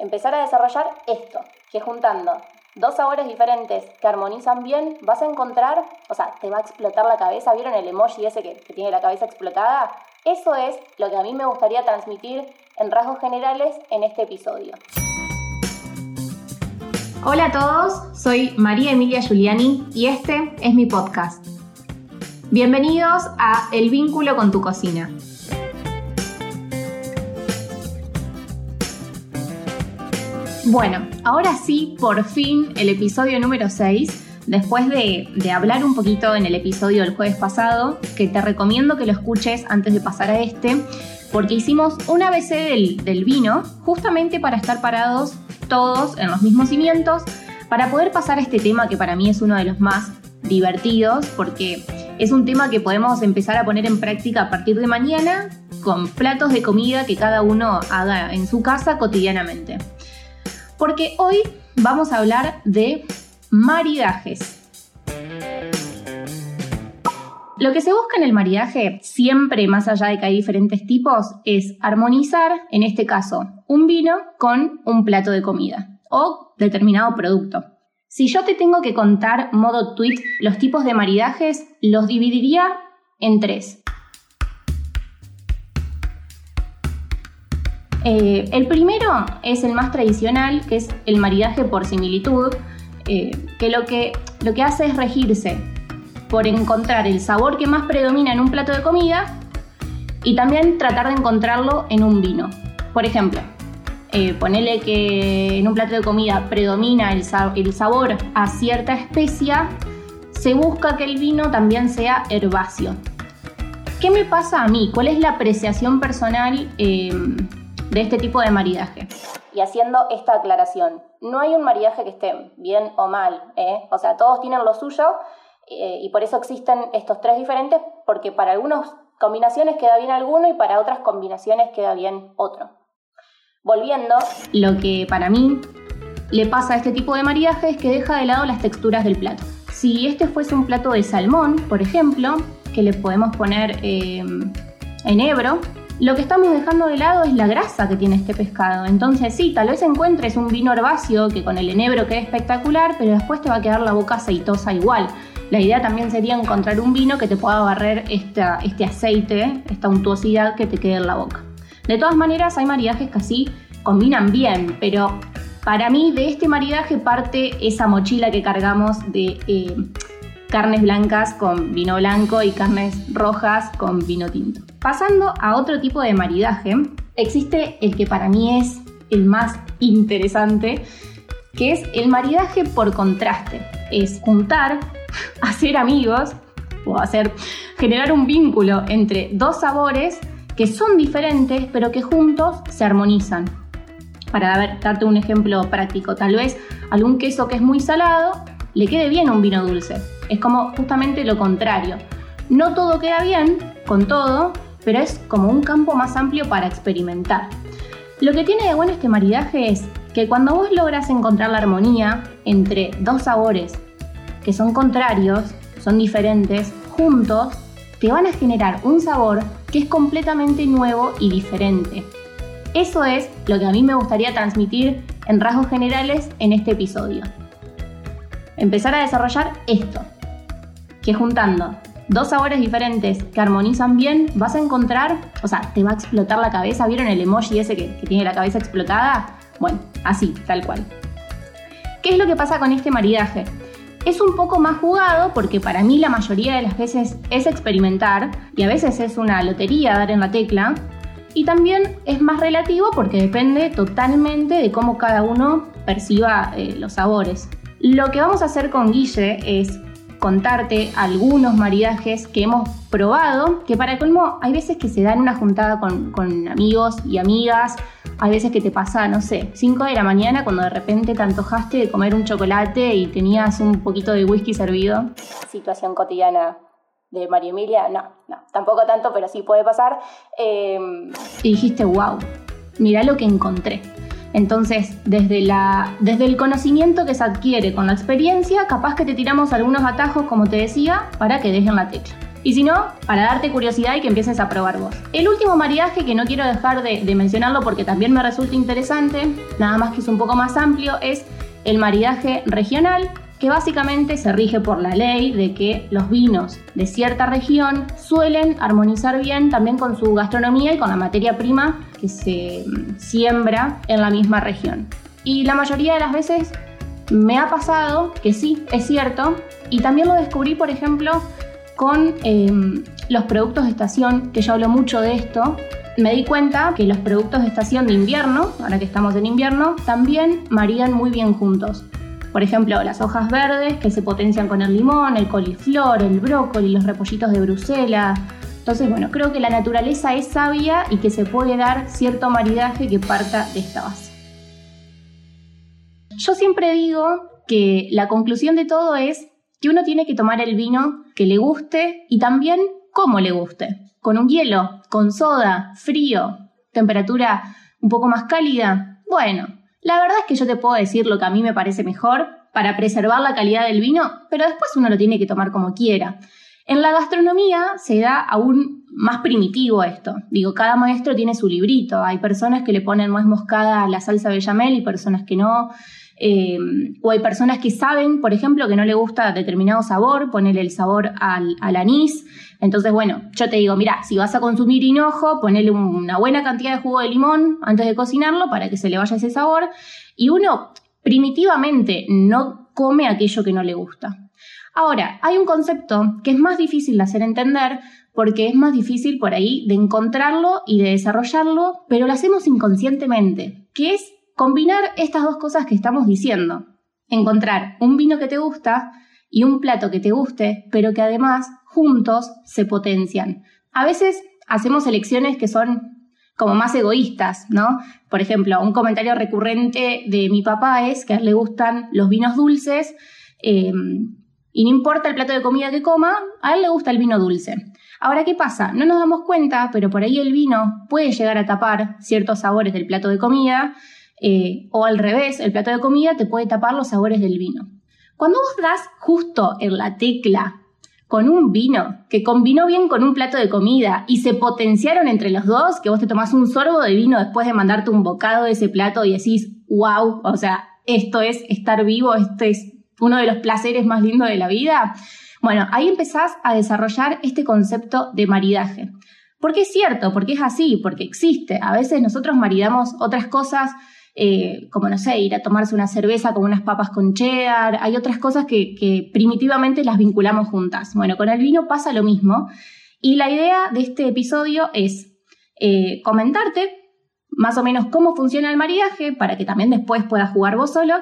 empezar a desarrollar esto, que juntando dos sabores diferentes que armonizan bien, vas a encontrar, o sea, te va a explotar la cabeza. ¿Vieron el emoji ese que, tiene la cabeza explotada? Eso es lo que a mí me gustaría transmitir en rasgos generales en este episodio. Hola a todos, soy María Emilia Giuliani y este es mi podcast. Bienvenidos a El vínculo con tu cocina. Bueno, ahora sí, por fin, el episodio número 6, después de, hablar un poquito en el episodio del jueves pasado, que te recomiendo que lo escuches antes de pasar a este, porque hicimos un ABC del, del vino, justamente para estar parados todos en los mismos cimientos, para poder pasar a este tema que para mí es uno de los más divertidos, porque es un tema que podemos empezar a poner en práctica a partir de mañana con platos de comida que cada uno haga en su casa cotidianamente porque hoy vamos a hablar de maridajes. Lo que se busca en el maridaje, siempre más allá de que hay diferentes tipos, es armonizar, en este caso, un vino con un plato de comida o determinado producto. Si yo te tengo que contar modo tweet los tipos de maridajes, los dividiría en tres. Eh, el primero es el más tradicional, que es el maridaje por similitud, eh, que, lo que lo que hace es regirse por encontrar el sabor que más predomina en un plato de comida y también tratar de encontrarlo en un vino. Por ejemplo, eh, ponele que en un plato de comida predomina el, el, sabor a cierta especia, se busca que el vino también sea herbáceo. ¿Qué me pasa a mí? ¿Cuál es la apreciación personal? De este tipo de maridaje. Y haciendo esta aclaración, no hay un maridaje que esté bien o mal, ¿eh? o sea, todos tienen lo suyo eh, y por eso existen estos tres diferentes, porque para algunas combinaciones queda bien alguno y para otras combinaciones queda bien otro. Volviendo, lo que para mí le pasa a este tipo de maridaje es que deja de lado las texturas del plato. Si este fuese un plato de salmón, por ejemplo, que le podemos poner eh, enebro, lo que estamos dejando de lado es la grasa que tiene este pescado. Entonces sí, tal vez encuentres un vino herbáceo que con el enebro quede espectacular, pero después te va a quedar la boca aceitosa igual. La idea también sería encontrar un vino que te pueda barrer este aceite, esta untuosidad que te quede en la boca. De todas maneras, hay maridajes que así combinan bien, pero para mí de este maridaje parte esa mochila que cargamos de eh, carnes blancas con vino blanco y carnes rojas con vino tinto. Pasando a otro tipo de maridaje, existe el que para mí es el más interesante, que es el maridaje por contraste. Es juntar, hacer amigos o hacer generar un vínculo entre dos sabores que son diferentes pero que juntos se armonizan. Para darte un ejemplo práctico, tal vez algún queso que es muy salado le quede bien un vino dulce es como justamente lo contrario. No todo queda bien con todo, pero es como un campo más amplio para experimentar. Lo que tiene de bueno este maridaje es que cuando vos logras encontrar la armonía entre dos sabores que son contrarios, son diferentes, juntos, te van a generar un sabor que es completamente nuevo y diferente. Eso es lo que a mí me gustaría transmitir en rasgos generales en este episodio. Empezar a desarrollar esto, que juntando dos sabores diferentes que armonizan bien, vas a encontrar, o sea, te va a explotar la cabeza. ¿Vieron el emoji ese que, tiene la cabeza explotada? Bueno, así, tal cual. ¿Qué es lo que pasa con este maridaje? Es un poco más jugado porque para mí la mayoría de las veces es experimentar y a veces es una lotería dar en la tecla. Y también es más relativo porque depende totalmente de cómo cada uno perciba eh, los sabores. Lo que vamos a hacer con Guille es contarte algunos maridajes que hemos probado, que para colmo hay veces que se dan una juntada con, amigos y amigas, hay veces que te pasa, no sé, 5 de la mañana cuando de repente te antojaste de comer un chocolate y tenías un poquito de whisky servido. Situación cotidiana de María Emilia, no, no, tampoco tanto, pero sí puede pasar. Em, y dijiste, wow, mira lo que encontré. Entonces, desde, la, desde el conocimiento que se adquiere con la experiencia, capaz que te tiramos algunos atajos, como te decía, para que dejen la tecla. Y si no, para darte curiosidad y que empieces a probar vos. El último maridaje que no quiero dejar de, de mencionarlo porque también me resulta interesante, nada más que es un poco más amplio, es el maridaje regional, que básicamente se rige por la ley de que los vinos de cierta región suelen armonizar bien también con su gastronomía y con la materia prima que se mm, siembra en la misma región. Y la mayoría de las veces me ha pasado que sí, es cierto, y también lo descubrí, por ejemplo, con em, los productos de estación, que yo hablo mucho de esto, me di cuenta que los productos de estación de invierno, ahora que estamos en invierno, también marían muy bien juntos. Por ejemplo, las hojas verdes que se potencian con el limón, el coliflor, el brócoli, los repollitos de Bruselas. Entonces, bueno, creo que la naturaleza es sabia y que se puede dar cierto maridaje que parta de esta base. Yo siempre digo que la conclusión de todo es que uno tiene que tomar el vino que le guste y también cómo le guste. Con un hielo, con soda, frío, temperatura un poco más cálida. Bueno, la verdad es que yo te puedo decir lo que a mí me parece mejor para preservar la calidad del vino, pero después uno lo tiene que tomar como quiera. En la gastronomía se da aún más primitivo esto. Digo, cada maestro tiene su librito. Hay personas que le ponen nuez moscada a la salsa bechamel y personas que no. Eh, o hay personas que saben, por ejemplo, que no le gusta determinado sabor, ponerle el sabor al anís. Entonces, bueno, yo te digo, mira, si vas a consumir hinojo, ponele una buena cantidad de jugo de limón antes de cocinarlo para que se le vaya ese sabor. Y uno primitivamente no come aquello que no le gusta. Ahora, hay un concepto que es más difícil de hacer entender porque es más difícil por ahí de encontrarlo y de desarrollarlo, pero lo hacemos inconscientemente, que es combinar estas dos cosas que estamos diciendo. Encontrar un vino que te gusta y un plato que te guste, pero que además juntos se potencian. A veces hacemos elecciones que son como más egoístas, ¿no? Por ejemplo, un comentario recurrente de mi papá es que a él le gustan los vinos dulces eh, y no importa el plato de comida que coma, a él le gusta el vino dulce. Ahora, ¿qué pasa? No nos damos cuenta, pero por ahí el vino puede llegar a tapar ciertos sabores del plato de comida, eh, o al revés, el plato de comida te puede tapar los sabores del vino. Cuando vos das justo en la tecla con un vino que combinó bien con un plato de comida y se potenciaron entre los dos, que vos te tomás un sorbo de vino después de mandarte un bocado de ese plato y decís, wow, o sea, esto es estar vivo, esto es uno de los placeres más lindos de la vida. Bueno, ahí empezás a desarrollar este concepto de maridaje. Porque es cierto, porque es así, porque existe. A veces nosotros maridamos otras cosas eh, como no sé, ir a tomarse una cerveza con unas papas con cheddar, hay otras cosas que, primitivamente las vinculamos juntas. Bueno, con el vino pasa lo mismo. Y la idea de este episodio es eh, comentarte más o menos cómo funciona el maridaje para que también después puedas jugar vos solo.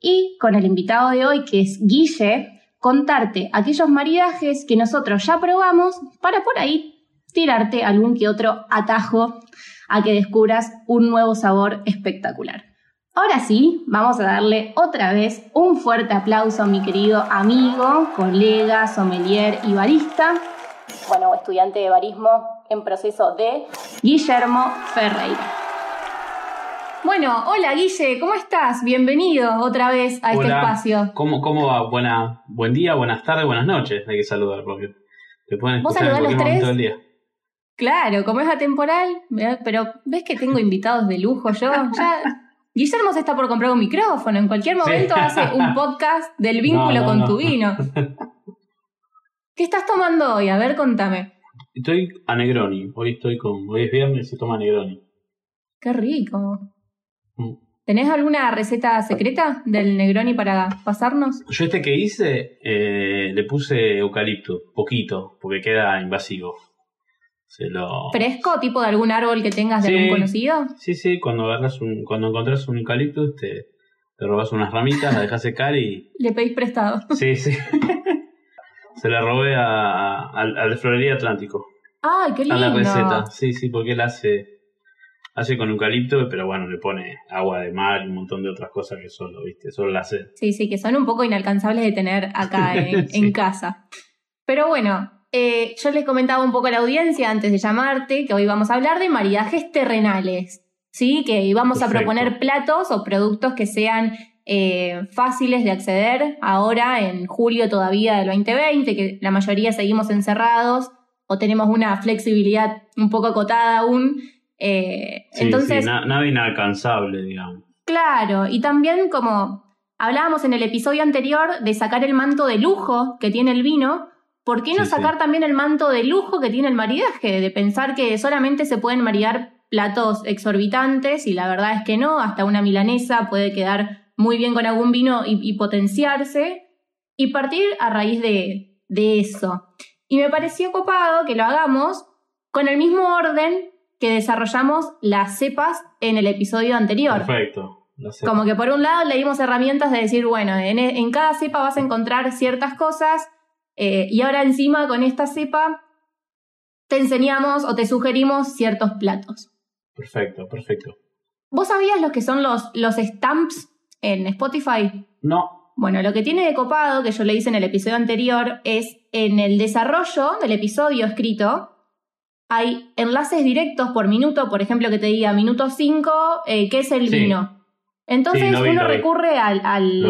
Y con el invitado de hoy que es Guille, contarte aquellos maridajes que nosotros ya probamos para por ahí tirarte algún que otro atajo a que descubras un nuevo sabor espectacular. Ahora sí, vamos a darle otra vez un fuerte aplauso a mi querido amigo, colega, sommelier y barista. Bueno, estudiante de barismo en proceso de Guillermo Ferreira. Bueno, hola Guille, ¿cómo estás? Bienvenido otra vez a este espacio. ¿Cómo, ¿Cómo va? Buena, buen día, buenas tardes, buenas noches. Hay que saludar porque te pueden escuchar en cualquier momento del día. Claro, como es atemporal, pero ves que tengo invitados de lujo yo. Ya, Guillermo se está por comprar un micrófono. En cualquier momento hace un podcast del vínculo con tu vino. ¿Qué estás tomando hoy? A ver, contame. Estoy a Negroni. Hoy estoy con. Hoy es viernes y se toma Negroni. Qué rico. Mm. ¿Tenés alguna receta secreta del Negroni para pasarnos? Yo este que hice eh, le puse eucalipto, poquito, porque queda invasivo. ¿Fresco? ¿Tipo de algún árbol que tengas de algún conocido? Sí, sí, cuando agarras un, cuando encontrás un eucalipto, te, te robas unas ramitas, la dejas secar y. Le pedís prestado. Sí, sí. Se la robé a, a, de Florería Atlántico. ¡Ay, qué lindo! A la receta, sí, sí, porque él hace, hace con eucalipto, pero bueno, le pone agua de mar y un montón de otras cosas que solo, viste, solo la hace. Sí, sí, que son un poco inalcanzables de tener acá en casa. Pero bueno, eh, yo les comentaba un poco a la audiencia antes de llamarte que hoy vamos a hablar de maridajes terrenales, ¿sí? Que íbamos a proponer platos o productos que sean eh, fáciles de acceder ahora en julio todavía del 2020, que la mayoría seguimos encerrados o tenemos una flexibilidad un poco acotada aún. Eh, entonces, nada inalcanzable, digamos. Claro, y también como hablábamos en el episodio anterior de sacar el manto de lujo que tiene el vino, ¿por qué no sacar también el manto de lujo que tiene el maridaje? De pensar que solamente se pueden maridar platos exorbitantes y la verdad es que no, hasta una milanesa puede quedar muy bien con algún vino y, potenciarse y partir a raíz de, de eso. Y me pareció copado que lo hagamos con el mismo orden que desarrollamos las cepas en el episodio anterior. Perfecto. Como que por un lado le dimos herramientas de decir, bueno, en, en cada cepa vas a encontrar ciertas cosas eh, y ahora encima con esta cepa te enseñamos o te sugerimos ciertos platos. Perfecto, perfecto. ¿Vos sabías lo que son los, los stamps en Spotify? No. Bueno, lo que tiene de copado, que yo le hice en el episodio anterior, es en el desarrollo del episodio escrito, hay enlaces directos por minuto, por ejemplo, que te diga minuto 5, eh, ¿qué es el vino? Entonces uno recurre al, al,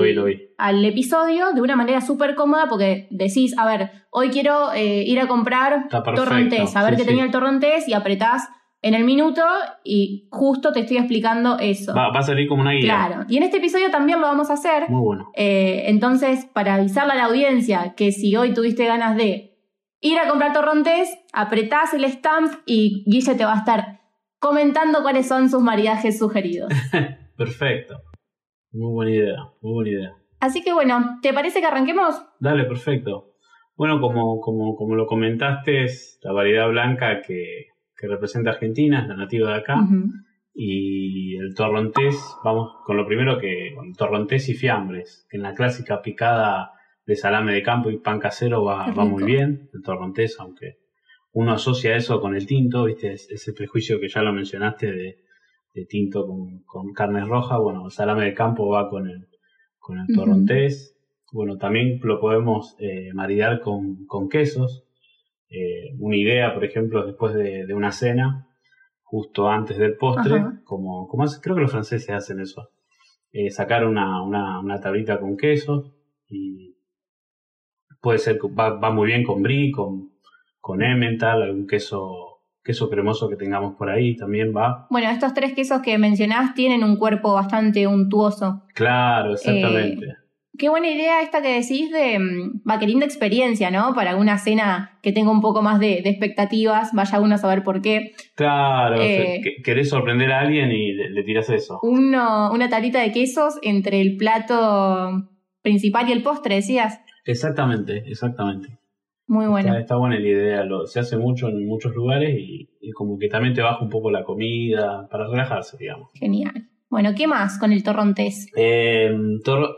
episodio de una manera súper cómoda porque decís, a ver, hoy quiero eh, ir a comprar torrontés, a ver qué tenía el torrontés y apretás en el minuto y justo te estoy explicando eso. Va, a salir como una guía. Claro. Y en este episodio también lo vamos a hacer. Muy bueno. Eh, entonces, para avisarle a la audiencia que si hoy tuviste ganas de ir a comprar torrontés, apretás el stamp y Guille te va a estar comentando cuáles son sus maridajes sugeridos. Perfecto. Muy buena idea, muy buena idea. Así que bueno, ¿te parece que arranquemos? Dale, perfecto. Bueno, como, como, como lo comentaste, es la variedad blanca que, que representa Argentina, es la nativa de acá. Y el torrontés, vamos con lo primero que, con torrontés y fiambres, que en la clásica picada de salame de campo y pan casero va, va muy bien, el torrontés, aunque uno asocia eso con el tinto, viste, ese prejuicio que ya lo mencionaste de, de tinto con, con carne roja. Bueno, el salame de campo va con el, con el torrontés. Bueno, también lo podemos eh, maridar con, con quesos. Eh, una idea, por ejemplo, después de, una cena, justo antes del postre, como, como creo que los franceses hacen eso. Eh, sacar una, una, una, tablita con quesos y puede ser, va, va muy bien con brie, con, con emmental, algún queso queso cremoso que tengamos por ahí también va. Bueno, estos tres quesos que mencionás tienen un cuerpo bastante untuoso. Claro, exactamente. Eh, qué buena idea esta que decís de, mm, va, qué linda experiencia, ¿no? Para una cena que tenga un poco más de, expectativas, vaya uno a saber por qué. Claro, eh, querés sorprender a alguien y le, tiras eso. Uno, una tarita de quesos entre el plato principal y el postre, decías. Exactamente, exactamente. Muy bueno. Está, buena la idea, lo, se hace mucho en muchos lugares y, como que también te baja un poco la comida para relajarse, digamos. Genial. Bueno, ¿qué más con el torrontés? Eh,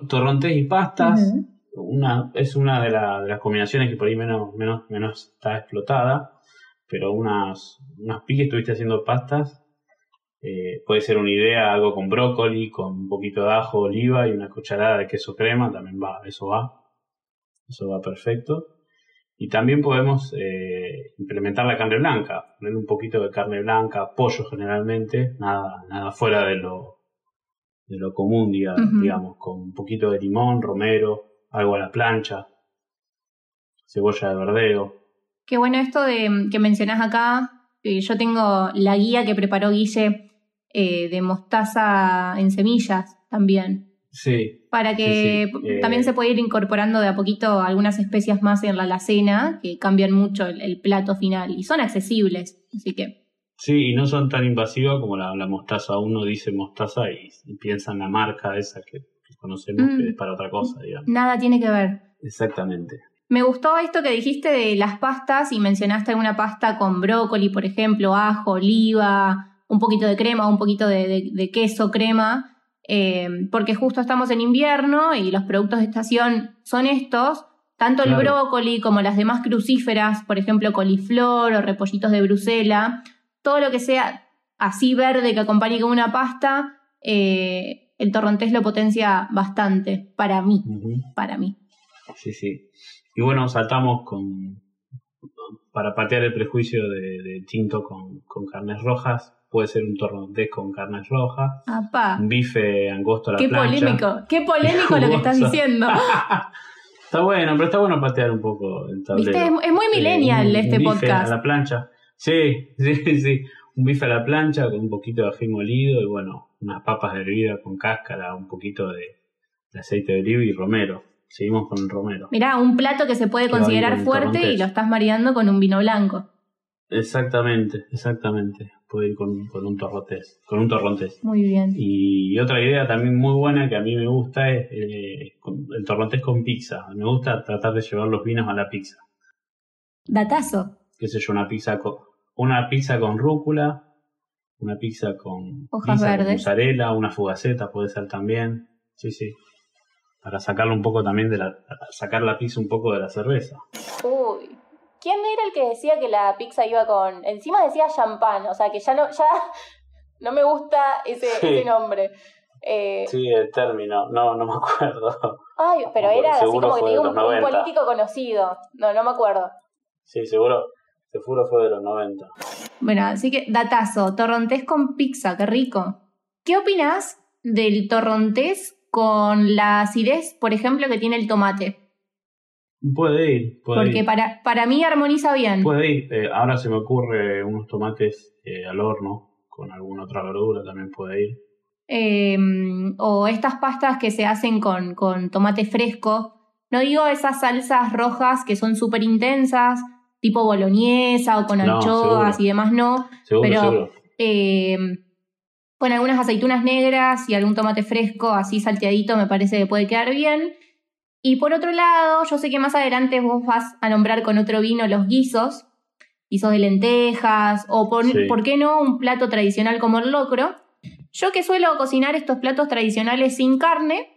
torrontés y pastas. una, es una de, de, las combinaciones que por ahí menos, menos, menos está explotada, pero unas, unas piques estuviste haciendo pastas. Eh, puede ser una idea, algo con brócoli, con un poquito de ajo, oliva y una cucharada de queso crema, también va, eso va. Eso va perfecto. Y también podemos eh, implementar la carne blanca, poner un poquito de carne blanca, pollo generalmente, nada, nada fuera de lo, de lo común, digamos, con un poquito de limón, romero, algo a la plancha, cebolla de verdeo. Qué bueno esto de que mencionás acá. Yo tengo la guía que preparó Guille eh, de mostaza en semillas también. Sí. Para que también eh, se pueda ir incorporando de a poquito algunas especias más en la alacena que cambian mucho el, plato final y son accesibles, así que. Sí, y no son tan invasivas como la, mostaza. Uno dice mostaza y, piensa en la marca esa que, conocemos que mm. es para otra cosa, digamos. Nada tiene que ver. Exactamente. Me gustó esto que dijiste de las pastas y mencionaste alguna pasta con brócoli, por ejemplo, ajo, oliva, un poquito de crema, un poquito de queso, crema eh, porque justo estamos en invierno y los productos de estación son estos, tanto el brócoli como las demás crucíferas, por ejemplo coliflor o repollitos de Brusela, todo lo que sea así verde que acompañe con una pasta, eh, el torrontés lo potencia bastante, para mí, para mí. Sí, sí. Y bueno, saltamos con, para patear el prejuicio de, tinto con, con carnes rojas, puede ser un torrontés con carne roja, Apá. un bife angosto a la Qué plancha. polémico, qué polémico lo que estás diciendo. está bueno, pero está bueno patear un poco el tablero. Viste, es, es muy millennial Eh, un- este un bife podcast. A la plancha. Sí, sí, sí. Un bife a la plancha con un poquito de ají molido y bueno, unas papas hervidas con cáscara, un poquito de, de aceite de oliva y romero. Seguimos con el romero. Mirá, un plato que se puede considerar fuerte y lo estás maridando con un vino blanco. Exactamente, exactamente. Puede ir con, con un torrontés, con un torrontés. Muy bien. Y otra idea también muy buena que a mí me gusta es eh, con- el torrontés con pizza. Me gusta tratar de llevar los vinos a la pizza. Datazo. Qué sé yo, una pizza con, una pizza con rúcula, una pizza con Hojas pizza con verdes. mozzarella, una fugaceta puede ser también. Sí, sí. Para sacarlo un poco también de la, sacar la pizza un poco de la cerveza. Uy. ¿Quién era el que decía que la pizza iba con. Encima decía champán, o sea que ya no, ya no me gusta ese, Sí. ese nombre. Eh, Sí, el término, no, no me acuerdo. Ay, pero No era así como que te digo un, un 90. político conocido. No, no me acuerdo. Sí, seguro, seguro fue de los 90. Bueno, así que datazo, torrontés con pizza, qué rico. ¿Qué opinas del torrontés con la acidez, por ejemplo, que tiene el tomate? Puede ir, puede Porque ir. para, para mí armoniza bien. Puede ir. Eh, ahora se me ocurre unos tomates eh, al horno con alguna otra verdura también puede ir. Eh, o estas pastas que se hacen con, con tomate fresco. No digo esas salsas rojas que son súper intensas, tipo boloñesa o con anchoas y demás, no. Seguro, Pero- seguro. Eh, con algunas aceitunas negras y algún tomate fresco así salteadito me parece que puede quedar bien. Y por otro lado, yo sé que más adelante vos vas a nombrar con otro vino los guisos, guisos de lentejas o por, Sí. ¿por qué no un plato tradicional como el locro? Yo que suelo cocinar estos platos tradicionales sin carne,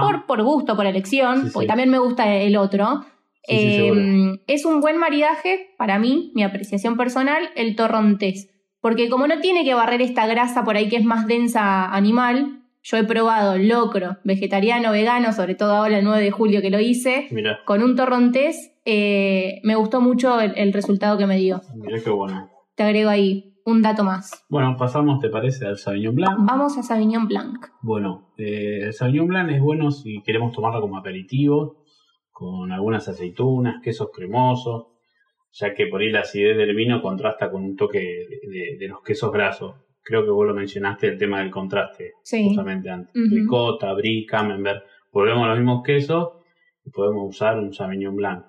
por, por gusto, por elección, Sí, porque sí. también me gusta el otro. Sí, Eh, seguro. es un buen maridaje, para mí, mi apreciación personal, el torrontés. Porque como no tiene que barrer esta grasa por ahí que es más densa animal, yo he probado locro, vegetariano, vegano, sobre todo ahora el 9 de julio que lo hice, Mira, con un torrontés, eh, me gustó mucho el, el resultado que me dio. mira qué bueno. Te agrego ahí un dato más. Bueno, pasamos, ¿te parece, al Sauvignon Blanc? Vamos a Sauvignon Blanc. Bueno, eh, el Sauvignon Blanc es bueno si queremos tomarlo como aperitivo, con algunas aceitunas, quesos cremosos, ya que por ahí la acidez del vino contrasta con un toque de, de- de los quesos grasos. Creo que vos lo mencionaste, el tema del contraste, Sí. justamente antes. Ricota, brie, camembert. Volvemos a los mismos quesos y podemos usar un Sauvignon Blanc.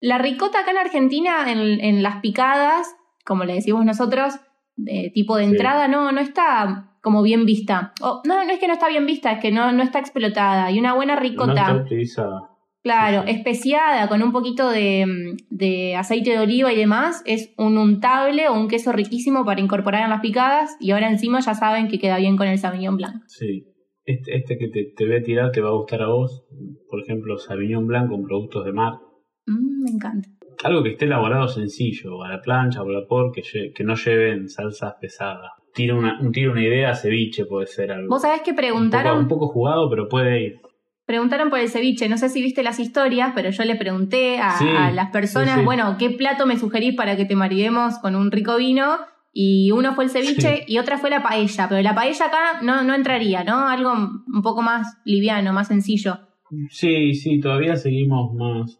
La ricota acá en Argentina, en, en las picadas, como le decimos nosotros, de tipo de Sí. entrada, no, no está como bien vista. O, no, no es que no está bien vista, es que no, no está explotada. Y una buena No ricota, está utilizada. Claro, especiada con un poquito de, mm, de aceite de oliva y demás, es un untable o un queso riquísimo para incorporar en las picadas. Y ahora encima ya saben que queda bien con el Sauvignon Blanc. Sí. Este, este que te, te voy a tirar te va a gustar a vos. Por ejemplo, Sauvignon Blanc con productos de mar. Mm, me encanta. Algo que esté elaborado sencillo, a la plancha o al vapor, que, que no lleven salsas pesadas. Tira una, un tiro una idea, ceviche puede ser algo. Vos sabés que un, poco, preguntaron un poco jugado, pero puede ir. Preguntaron por el ceviche, no sé si viste las historias, pero yo le pregunté a, Sí, a las personas, sí, sí. bueno, ¿qué plato me sugerís para que te maridemos con un rico vino? Y uno fue el ceviche y otra fue la paella, pero la paella acá no, no entraría, ¿no? Algo un poco más liviano, más sencillo. Sí, sí, todavía seguimos más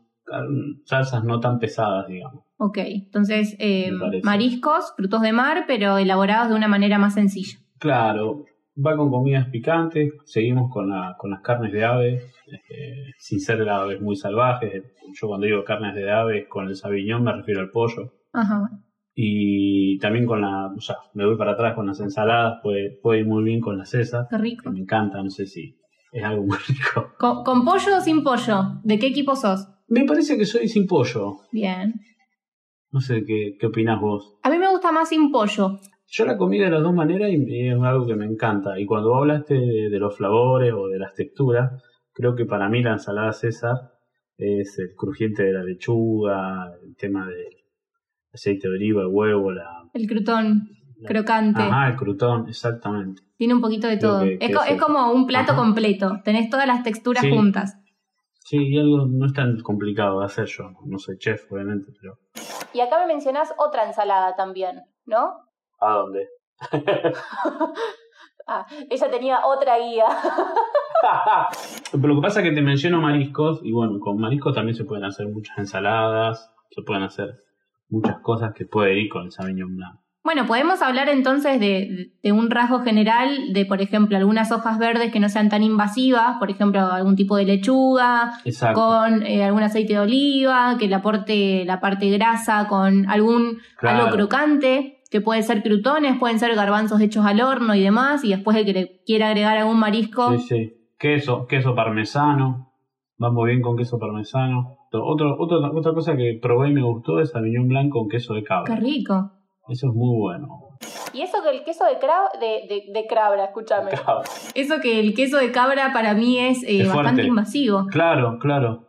salsas no tan pesadas, digamos. Ok, entonces eh, mariscos, frutos de mar, pero elaborados de una manera más sencilla. Claro, va con comidas picantes, seguimos con, la, con las carnes de ave, eh, sin ser aves muy salvajes. Yo cuando digo carnes de ave con el sabiñón me refiero al pollo. Ajá. Y también con la, o sea, me voy para atrás con las ensaladas, puede, puede ir muy bien con la cesa, Qué que rico. me encanta, no sé si es algo muy rico. ¿Con, con pollo o sin pollo? ¿De qué equipo sos? Me parece que soy sin pollo, Bien. no sé qué, qué opinás vos. A mí me gusta más sin pollo. Yo la comí de las dos maneras y es algo que me encanta. Y cuando hablaste de, de los flavores o de las texturas, creo que para mí la ensalada César es el crujiente de la lechuga, el tema del aceite de oliva, el huevo, la... El crutón la- crocante. Ajá, el crutón, exactamente. Tiene un poquito de Creo todo. que- es, que como un plato Ajá. completo. Tenés todas las texturas Sí. juntas. Sí, y algo no es tan complicado de hacer yo. No soy chef, obviamente, pero... Y acá me mencionás otra ensalada también, ¿no? ¿A dónde? ah, ella tenía otra guía. Pero lo que pasa es que te menciono mariscos y bueno, con mariscos también se pueden hacer muchas ensaladas, se pueden hacer muchas cosas que puede ir con el Sauvignon Blanc. Bueno, podemos hablar entonces de, un rasgo general de, por ejemplo, algunas hojas verdes que no sean tan invasivas, por ejemplo, algún tipo de lechuga, con eh, algún aceite de oliva, que le aporte la parte grasa con algún algo crocante, que puede ser crutones, pueden ser garbanzos hechos al horno y demás, y después el que le quiera agregar algún marisco. Sí, sí. Queso, queso parmesano, va muy bien con queso parmesano. Otro, otra cosa que probé y me gustó es Sauvignon blanco con queso de cabra. Qué rico. Eso es muy bueno. Y eso que el queso de, de, de, cabra, escúchame. Eso que el queso de cabra para mí es, eh, bastante invasivo. Claro, claro.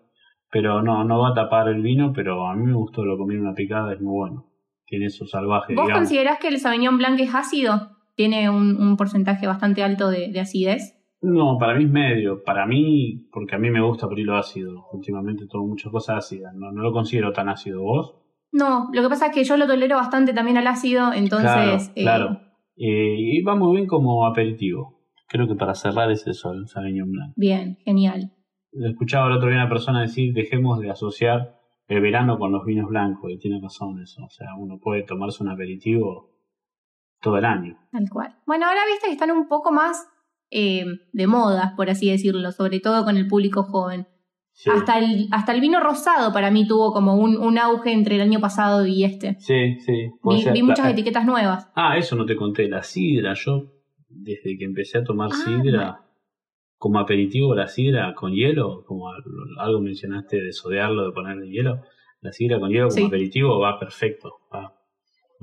Pero no, no va a tapar el vino, pero a mí me gustó, lo comí en una picada, es muy bueno. Tiene eso salvaje. ¿Vos considerás que el Sauvignon Blanc es ácido? ¿Tiene un, porcentaje bastante alto de, acidez? No, para mí es medio. Para mí, porque a mí me gusta hilo ácido. Últimamente tomo muchas cosas ácidas. No, no lo considero tan ácido. ¿Vos? No, lo que pasa es que yo lo tolero bastante también al ácido, entonces... Claro, eh, y va muy bien como aperitivo. Creo que para cerrar es eso, el Sauvignon Blanc. Bien, genial. Escuchaba el otro día una persona decir, dejemos de asociar el verano con los vinos blancos, y tiene razón eso. O sea, uno puede tomarse un aperitivo todo el año. Tal cual. Bueno, ahora viste que están un poco más eh, de moda, por así decirlo, sobre todo con el público joven. Hasta, el, hasta el vino rosado para mí tuvo como un, un auge entre el año pasado y este. Sí, sí. Vi, muchas etiquetas nuevas. Ah, eso no te conté. La sidra, yo desde que empecé a tomar ah, sidra, como aperitivo la sidra con hielo, como algo mencionaste de sodearlo, de ponerle hielo, la sidra con hielo como aperitivo va perfecto, va,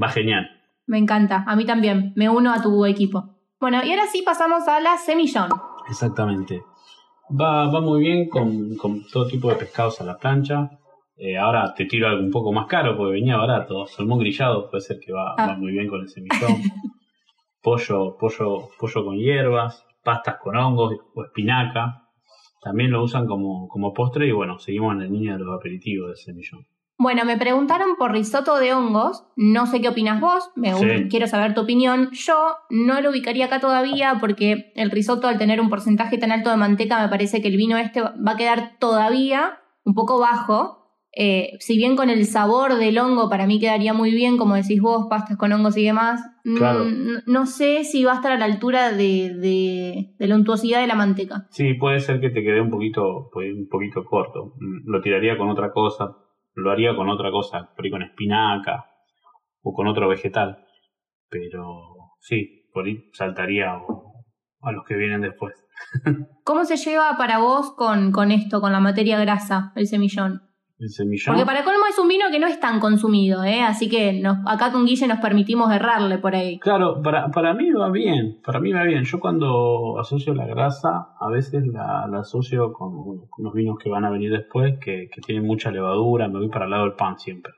va genial. Me encanta, a mí también, me uno a tu equipo. Bueno, y ahora sí pasamos a la semillón. Exactamente. Va, va muy bien con, con todo tipo de pescados a la plancha. Eh, ahora te tiro algo un poco más caro porque venía barato. Salmón grillado puede ser que va, va ah. muy bien con el semillón. pollo, pollo, pollo con hierbas, pastas con hongos o espinaca. También lo usan como, como postre y bueno, seguimos en la línea de los aperitivos del semillón. Bueno, me preguntaron por risotto de hongos. No sé qué opinas vos. Me quiero saber tu opinión. Yo no lo ubicaría acá todavía porque el risotto, al tener un porcentaje tan alto de manteca, me parece que el vino este va a quedar todavía un poco bajo. Eh, si bien con el sabor del hongo para mí quedaría muy bien, como decís vos, pastas con hongos y demás, mm, no sé si va a estar a la altura de, de, de, la untuosidad de la manteca. Sí, puede ser que te quede un poquito, un poquito corto. Lo tiraría con otra cosa, lo haría con otra cosa, por ahí con espinaca o con otro vegetal. Pero sí, por ahí saltaría a los que vienen después. ¿Cómo se lleva para vos con, con esto, con la materia grasa, el semillón? El semillón. Porque para colmo es un vino que no es tan consumido, ¿eh? así que nos, acá con Guille nos permitimos errarle por ahí. Claro, para, para mí va bien, para mí va bien. Yo cuando asocio la grasa, a veces la, asocio con, unos vinos que van a venir después, que, que, tienen mucha levadura, me voy para el lado del pan siempre.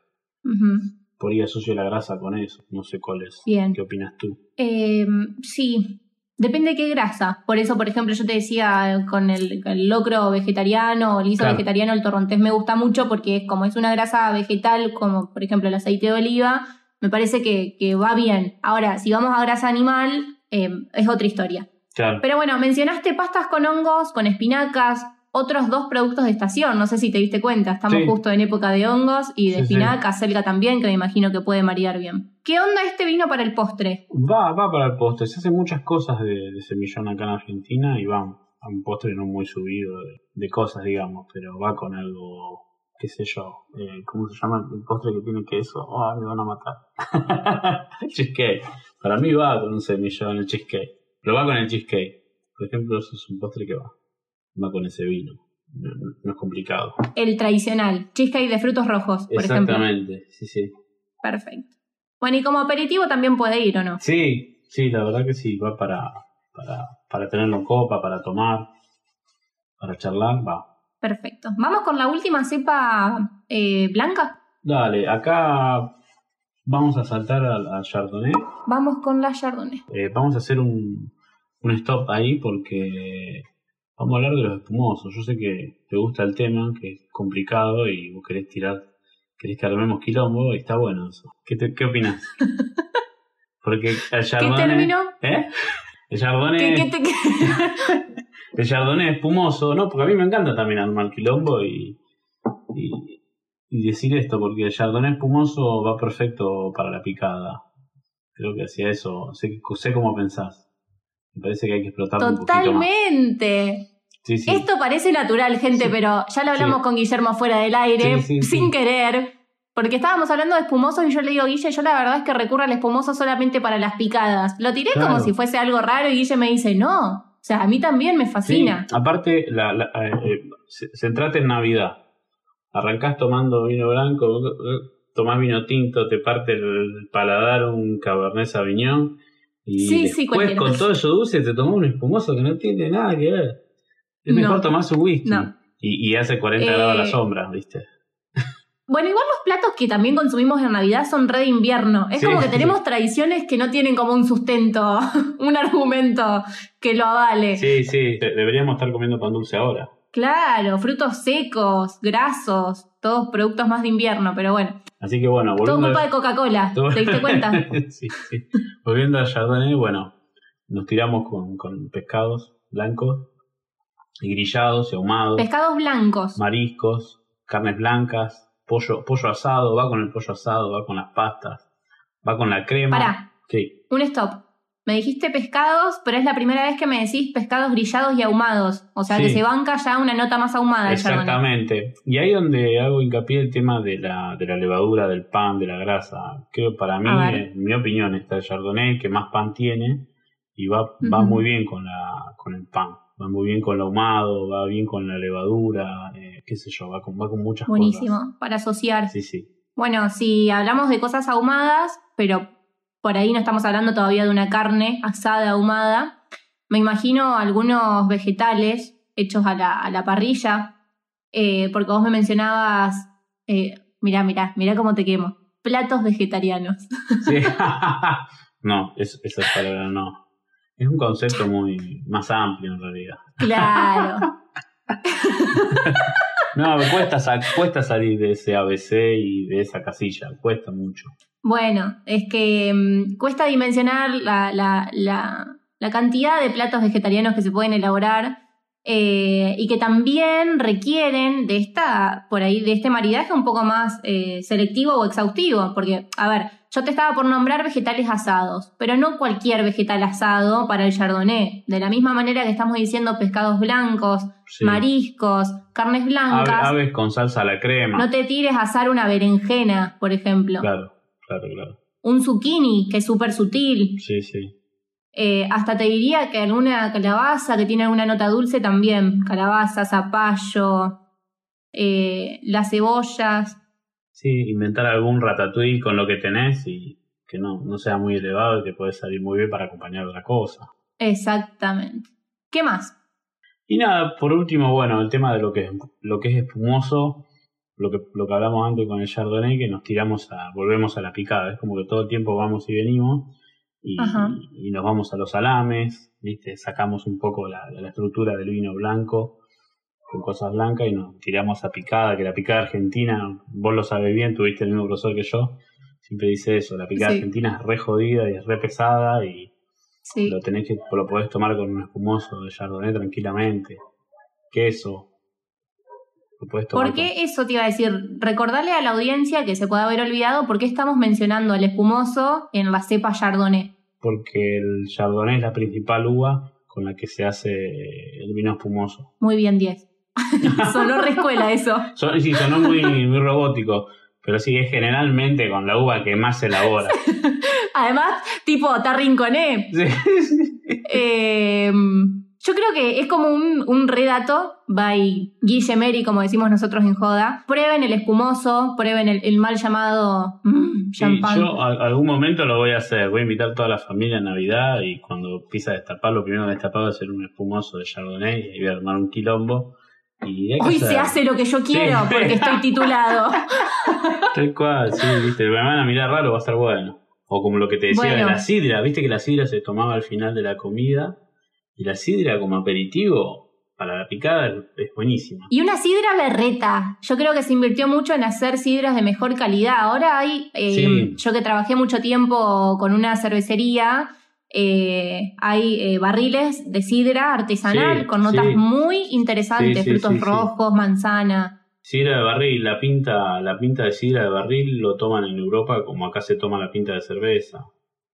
Por ahí asocio la grasa con eso, no sé cuál es. Bien. ¿Qué opinas tú? Eh, sí, Depende de qué grasa. Por eso, por ejemplo, yo te decía con el, locro vegetariano o el guiso vegetariano, el torrontés me gusta mucho porque como es una grasa vegetal, como por ejemplo el aceite de oliva, me parece que, que va bien. Ahora, si vamos a grasa animal, eh, es otra historia. Pero bueno, mencionaste pastas con hongos, con espinacas, otros dos productos de estación. No sé si te diste cuenta, estamos justo en época de hongos y de espinaca, selga también, que me imagino que puede marear bien. ¿Qué onda este vino para el postre? Va, va para el postre. Se hacen muchas cosas de, semillón acá en Argentina y va a un postre no muy subido de, cosas, digamos, pero va con algo, qué sé yo, eh, ¿cómo se llama el postre que tiene queso? Oh, me van a matar. cheesecake. Para mí va con un semillón el cheesecake. Pero va con el cheesecake. Por ejemplo, eso es un postre que va va con ese vino. No, es complicado. El tradicional, cheesecake de frutos rojos, por ejemplo. Exactamente, sí, sí. Perfecto. Bueno, y como aperitivo también puede ir, ¿o no? Sí, sí, la verdad que sí, va para, para, para tenerlo en copa, para tomar, para charlar, va. Perfecto. Vamos con la última cepa eh, blanca. Dale, acá vamos a saltar al, Chardonnay. Vamos con la Chardonnay. Eh, vamos a hacer un, un stop ahí porque Vamos a hablar de los espumosos. Yo sé que te gusta el tema, que es complicado y vos querés tirar, querés que armemos quilombo y está bueno eso. ¿Qué, qué opinas? Porque el ¿Qué Chardonnay... término? ¿Eh? El Chardonnay... ¿Qué, qué te- El Chardonnay espumoso, no, porque a mí me encanta también armar quilombo y, y, y decir esto, porque el Chardonnay espumoso va perfecto para la picada. Creo que hacia eso, sé, sé cómo pensás. Me parece que hay que explotarlo un poquito más. Totalmente. Sí, sí. Esto parece natural, gente, Sí. pero ya lo hablamos con Guillermo fuera del aire, sin querer. Porque estábamos hablando de espumosos y yo le digo, Guille, yo la verdad es que recurro al espumoso solamente para las picadas. Lo tiré como si fuese algo raro y Guille me dice, no. O sea, a mí también me Sí, fascina. aparte, la, la- eh, centrate en Navidad. Arrancás tomando vino blanco, eh, tomás vino tinto, te parte el paladar un Cabernet Sauvignon. Y Sí, después con todo eso dulce te tomás un espumoso que no tiene nada que ver. Es No. mejor tomarse un whisky. No. Y, y hace 40 Eh, grados a la sombra, ¿viste? Bueno, igual los platos que también consumimos en Navidad son re de invierno. Es Sí, como que tenemos tradiciones que no tienen como un sustento, un argumento que lo avale. Sí, sí, de- deberíamos estar comiendo pan dulce ahora. Claro, frutos secos, grasos, todos productos más de invierno, pero bueno. Así que bueno, Todo volviendo culpa de Coca-Cola, Todo- ¿te diste cuenta? sí, sí. Volviendo al Chardonnay, bueno, nos tiramos con, con pescados blancos, y grillados y ahumados, Pescados blancos. mariscos, carnes blancas, pollo, pollo asado, va con el pollo asado, va con las pastas, va con la crema. Pará, Sí, un stop. Me dijiste pescados, pero es la primera vez que me decís pescados grillados y ahumados. O sea que se banca ya una nota más ahumada exactamente. Y ahí donde hago hincapié el tema de la, de la levadura, del pan, de la grasa. Creo para mí, en mi opinión, está el Chardonnay que más pan tiene y va, va muy bien con, la, con el pan. Va muy bien con el ahumado, va bien con la levadura, eh, qué sé yo, va con, va con muchas Buenísimo, cosas. para asociar. Sí, sí. Bueno, si hablamos de cosas ahumadas, pero por ahí no estamos hablando todavía de una carne asada ahumada, me imagino algunos vegetales hechos a la, a la parrilla, eh, porque vos me mencionabas, eh, mirá, mirá, mirá cómo te quemo, platos vegetarianos. Sí. no, es, esa palabra no. Es un concepto muy más amplio en realidad. Claro. No, cuesta, cuesta salir de ese ABC y de esa casilla, cuesta mucho. Bueno, es que mm, cuesta dimensionar la- la cantidad de platos vegetarianos que se pueden elaborar eh, y que también requieren de esta, por ahí, de este maridaje un poco más eh, selectivo o exhaustivo. Porque, a ver, yo te estaba por nombrar vegetales asados, pero no cualquier vegetal asado para el chardonnay. De la misma manera que estamos diciendo pescados blancos, Sí. mariscos, carnes Ave- blancas. aves con salsa a la crema. No te tires a asar una berenjena, por ejemplo. Claro, claro, claro. Un zucchini, que es súper sutil. Sí, sí. Eh, hasta te diría que alguna calabaza que tiene alguna nota dulce también. Calabaza, zapallo, eh, las cebollas. Sí, inventar algún ratatouille con lo que tenés y que no, no sea muy elevado y que puede salir muy bien para acompañar otra cosa. Exactamente. ¿Qué más? Y nada, por último, bueno, el tema de lo que es, lo que es espumoso, lo que, lo que hablamos antes con el Chardonnay, que nos tiramos a, volvemos a la picada, es como que todo el tiempo vamos y venimos y, nos vamos a los salames, ¿viste? sacamos un poco la, la estructura del vino blanco con cosas blancas y nos tiramos a picada, que la picada argentina, vos lo sabes bien, tuviste el mismo profesor que yo, siempre dice eso, la picada Sí. argentina es re jodida y es re pesada y Sí. lo tenés que, lo podés tomar con un espumoso de Chardonnay tranquilamente. Queso. Lo podés tomar ¿Por qué eso te iba a decir? Recordarle a la audiencia que se puede haber olvidado por qué estamos mencionando al espumoso en la cepa Chardonnay. porque el Chardonnay es la principal uva con la que se hace el vino espumoso. Muy bien, 10. Sonó re escuela eso. Son, sí, sonó muy, muy robótico, pero sí, es generalmente con la uva que más se elabora. Además, tipo, está rinconé. Sí. Eh, yo creo que es como un, un redato by Guille como decimos nosotros en Joda. Prueben el espumoso, prueben el, el mal llamado mm, Sí, yo a- algún momento lo voy a hacer. Voy a invitar a toda la familia a Navidad y cuando empieza a destapar, lo primero que destapar va a ser un espumoso de Chardonnay y voy a armar un quilombo. Hoy se hacer. hace lo que yo quiero Sí. porque estoy titulado. Tal cual, sí, viste, me van a mirar raro, va a estar bueno. O como lo que te decía de la sidra, viste que la sidra se tomaba al final de la comida y la sidra como aperitivo, para la picada es buenísima. Y una sidra berreta. Yo creo que se invirtió mucho en hacer sidras de mejor calidad. Ahora hay, eh, yo que trabajé mucho tiempo con una cervecería, eh, hay eh, barriles de sidra artesanal con notas muy interesantes, frutos rojos, manzana. Sidra de barril, la pinta, la pinta de sidra de barril lo toman en Europa como acá se toma la pinta de cerveza.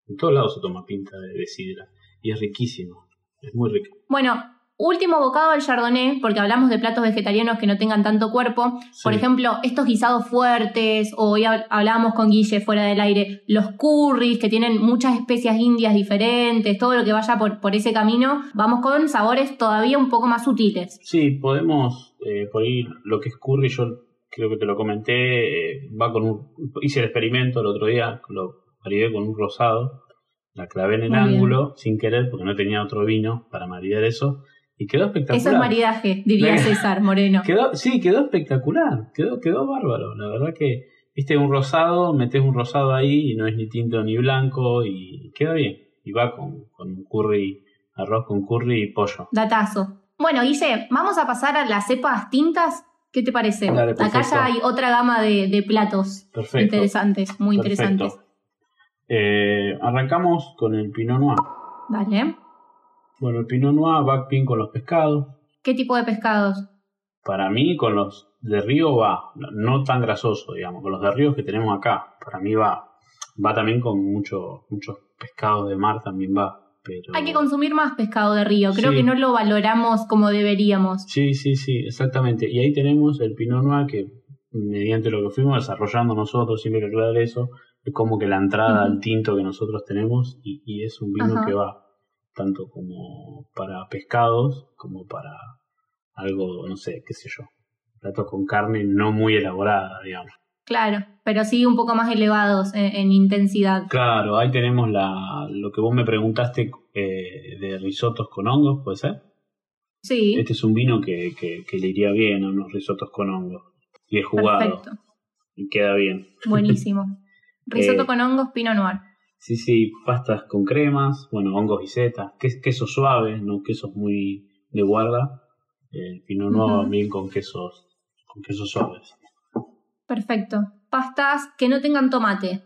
En todos lados se toma pinta de, de sidra y es riquísimo, es muy rico. Bueno, Último bocado del chardonnay, porque hablamos de platos vegetarianos que no tengan tanto cuerpo. Por ejemplo, estos guisados fuertes, o hoy hablábamos con Guille fuera del aire, los curries que tienen muchas especias indias diferentes, todo lo que vaya por, por ese camino, vamos con sabores todavía un poco más sutiles. Sí, podemos, eh, por ahí lo que es curry, yo creo que te lo comenté, eh, va con un, hice el experimento el otro día, lo maridé con un rosado, la clavé en el ángulo sin querer porque no tenía otro vino para maridar eso y quedó espectacular. Eso es maridaje, diría César Moreno. Quedó, sí, quedó espectacular, quedó, quedó bárbaro. La verdad que, viste, un rosado, metes un rosado ahí y no es ni tinto ni blanco y queda bien. Y va con, con curry, arroz con curry y pollo. Datazo. Bueno, Guille, vamos a pasar a las cepas tintas. ¿Qué te parece? Acá ya hay otra gama de, platos interesantes, muy interesantes. Eh, arrancamos con el Pinot Noir. Dale. Bueno, el Pinot Noir va bien con los pescados. ¿Qué tipo de pescados? Para mí, con los de río va, no tan grasoso, digamos, con los de río que tenemos acá. Para mí va. Va también con mucho, muchos pescados de mar, también va. Pero... Hay que consumir más pescado de río, creo que no lo valoramos como deberíamos. Sí, sí, sí, exactamente. Y ahí tenemos el Pinot Noir que, mediante lo que fuimos desarrollando nosotros, siempre que aclarar eso, es como que la entrada al tinto que nosotros tenemos y, es un vino que va tanto como para pescados como para algo, no sé, qué sé yo, platos con carne no muy elaborada, digamos. Claro, pero sí un poco más elevados en, intensidad. Claro, ahí tenemos la, lo que vos me preguntaste eh, de risotos con hongos, ¿puede ser? Sí. Este es un vino que, que, le iría bien a unos risotos con hongos. Y es jugado. Perfecto. Y queda bien. Buenísimo. Risotto eh, con hongos, Pinot Noir. Sí, sí, pastas con cremas, bueno, hongos y setas, quesos suaves, no quesos muy de guarda. El pino noir bien con quesos, con quesos suaves. Perfecto. Pastas que no tengan tomate.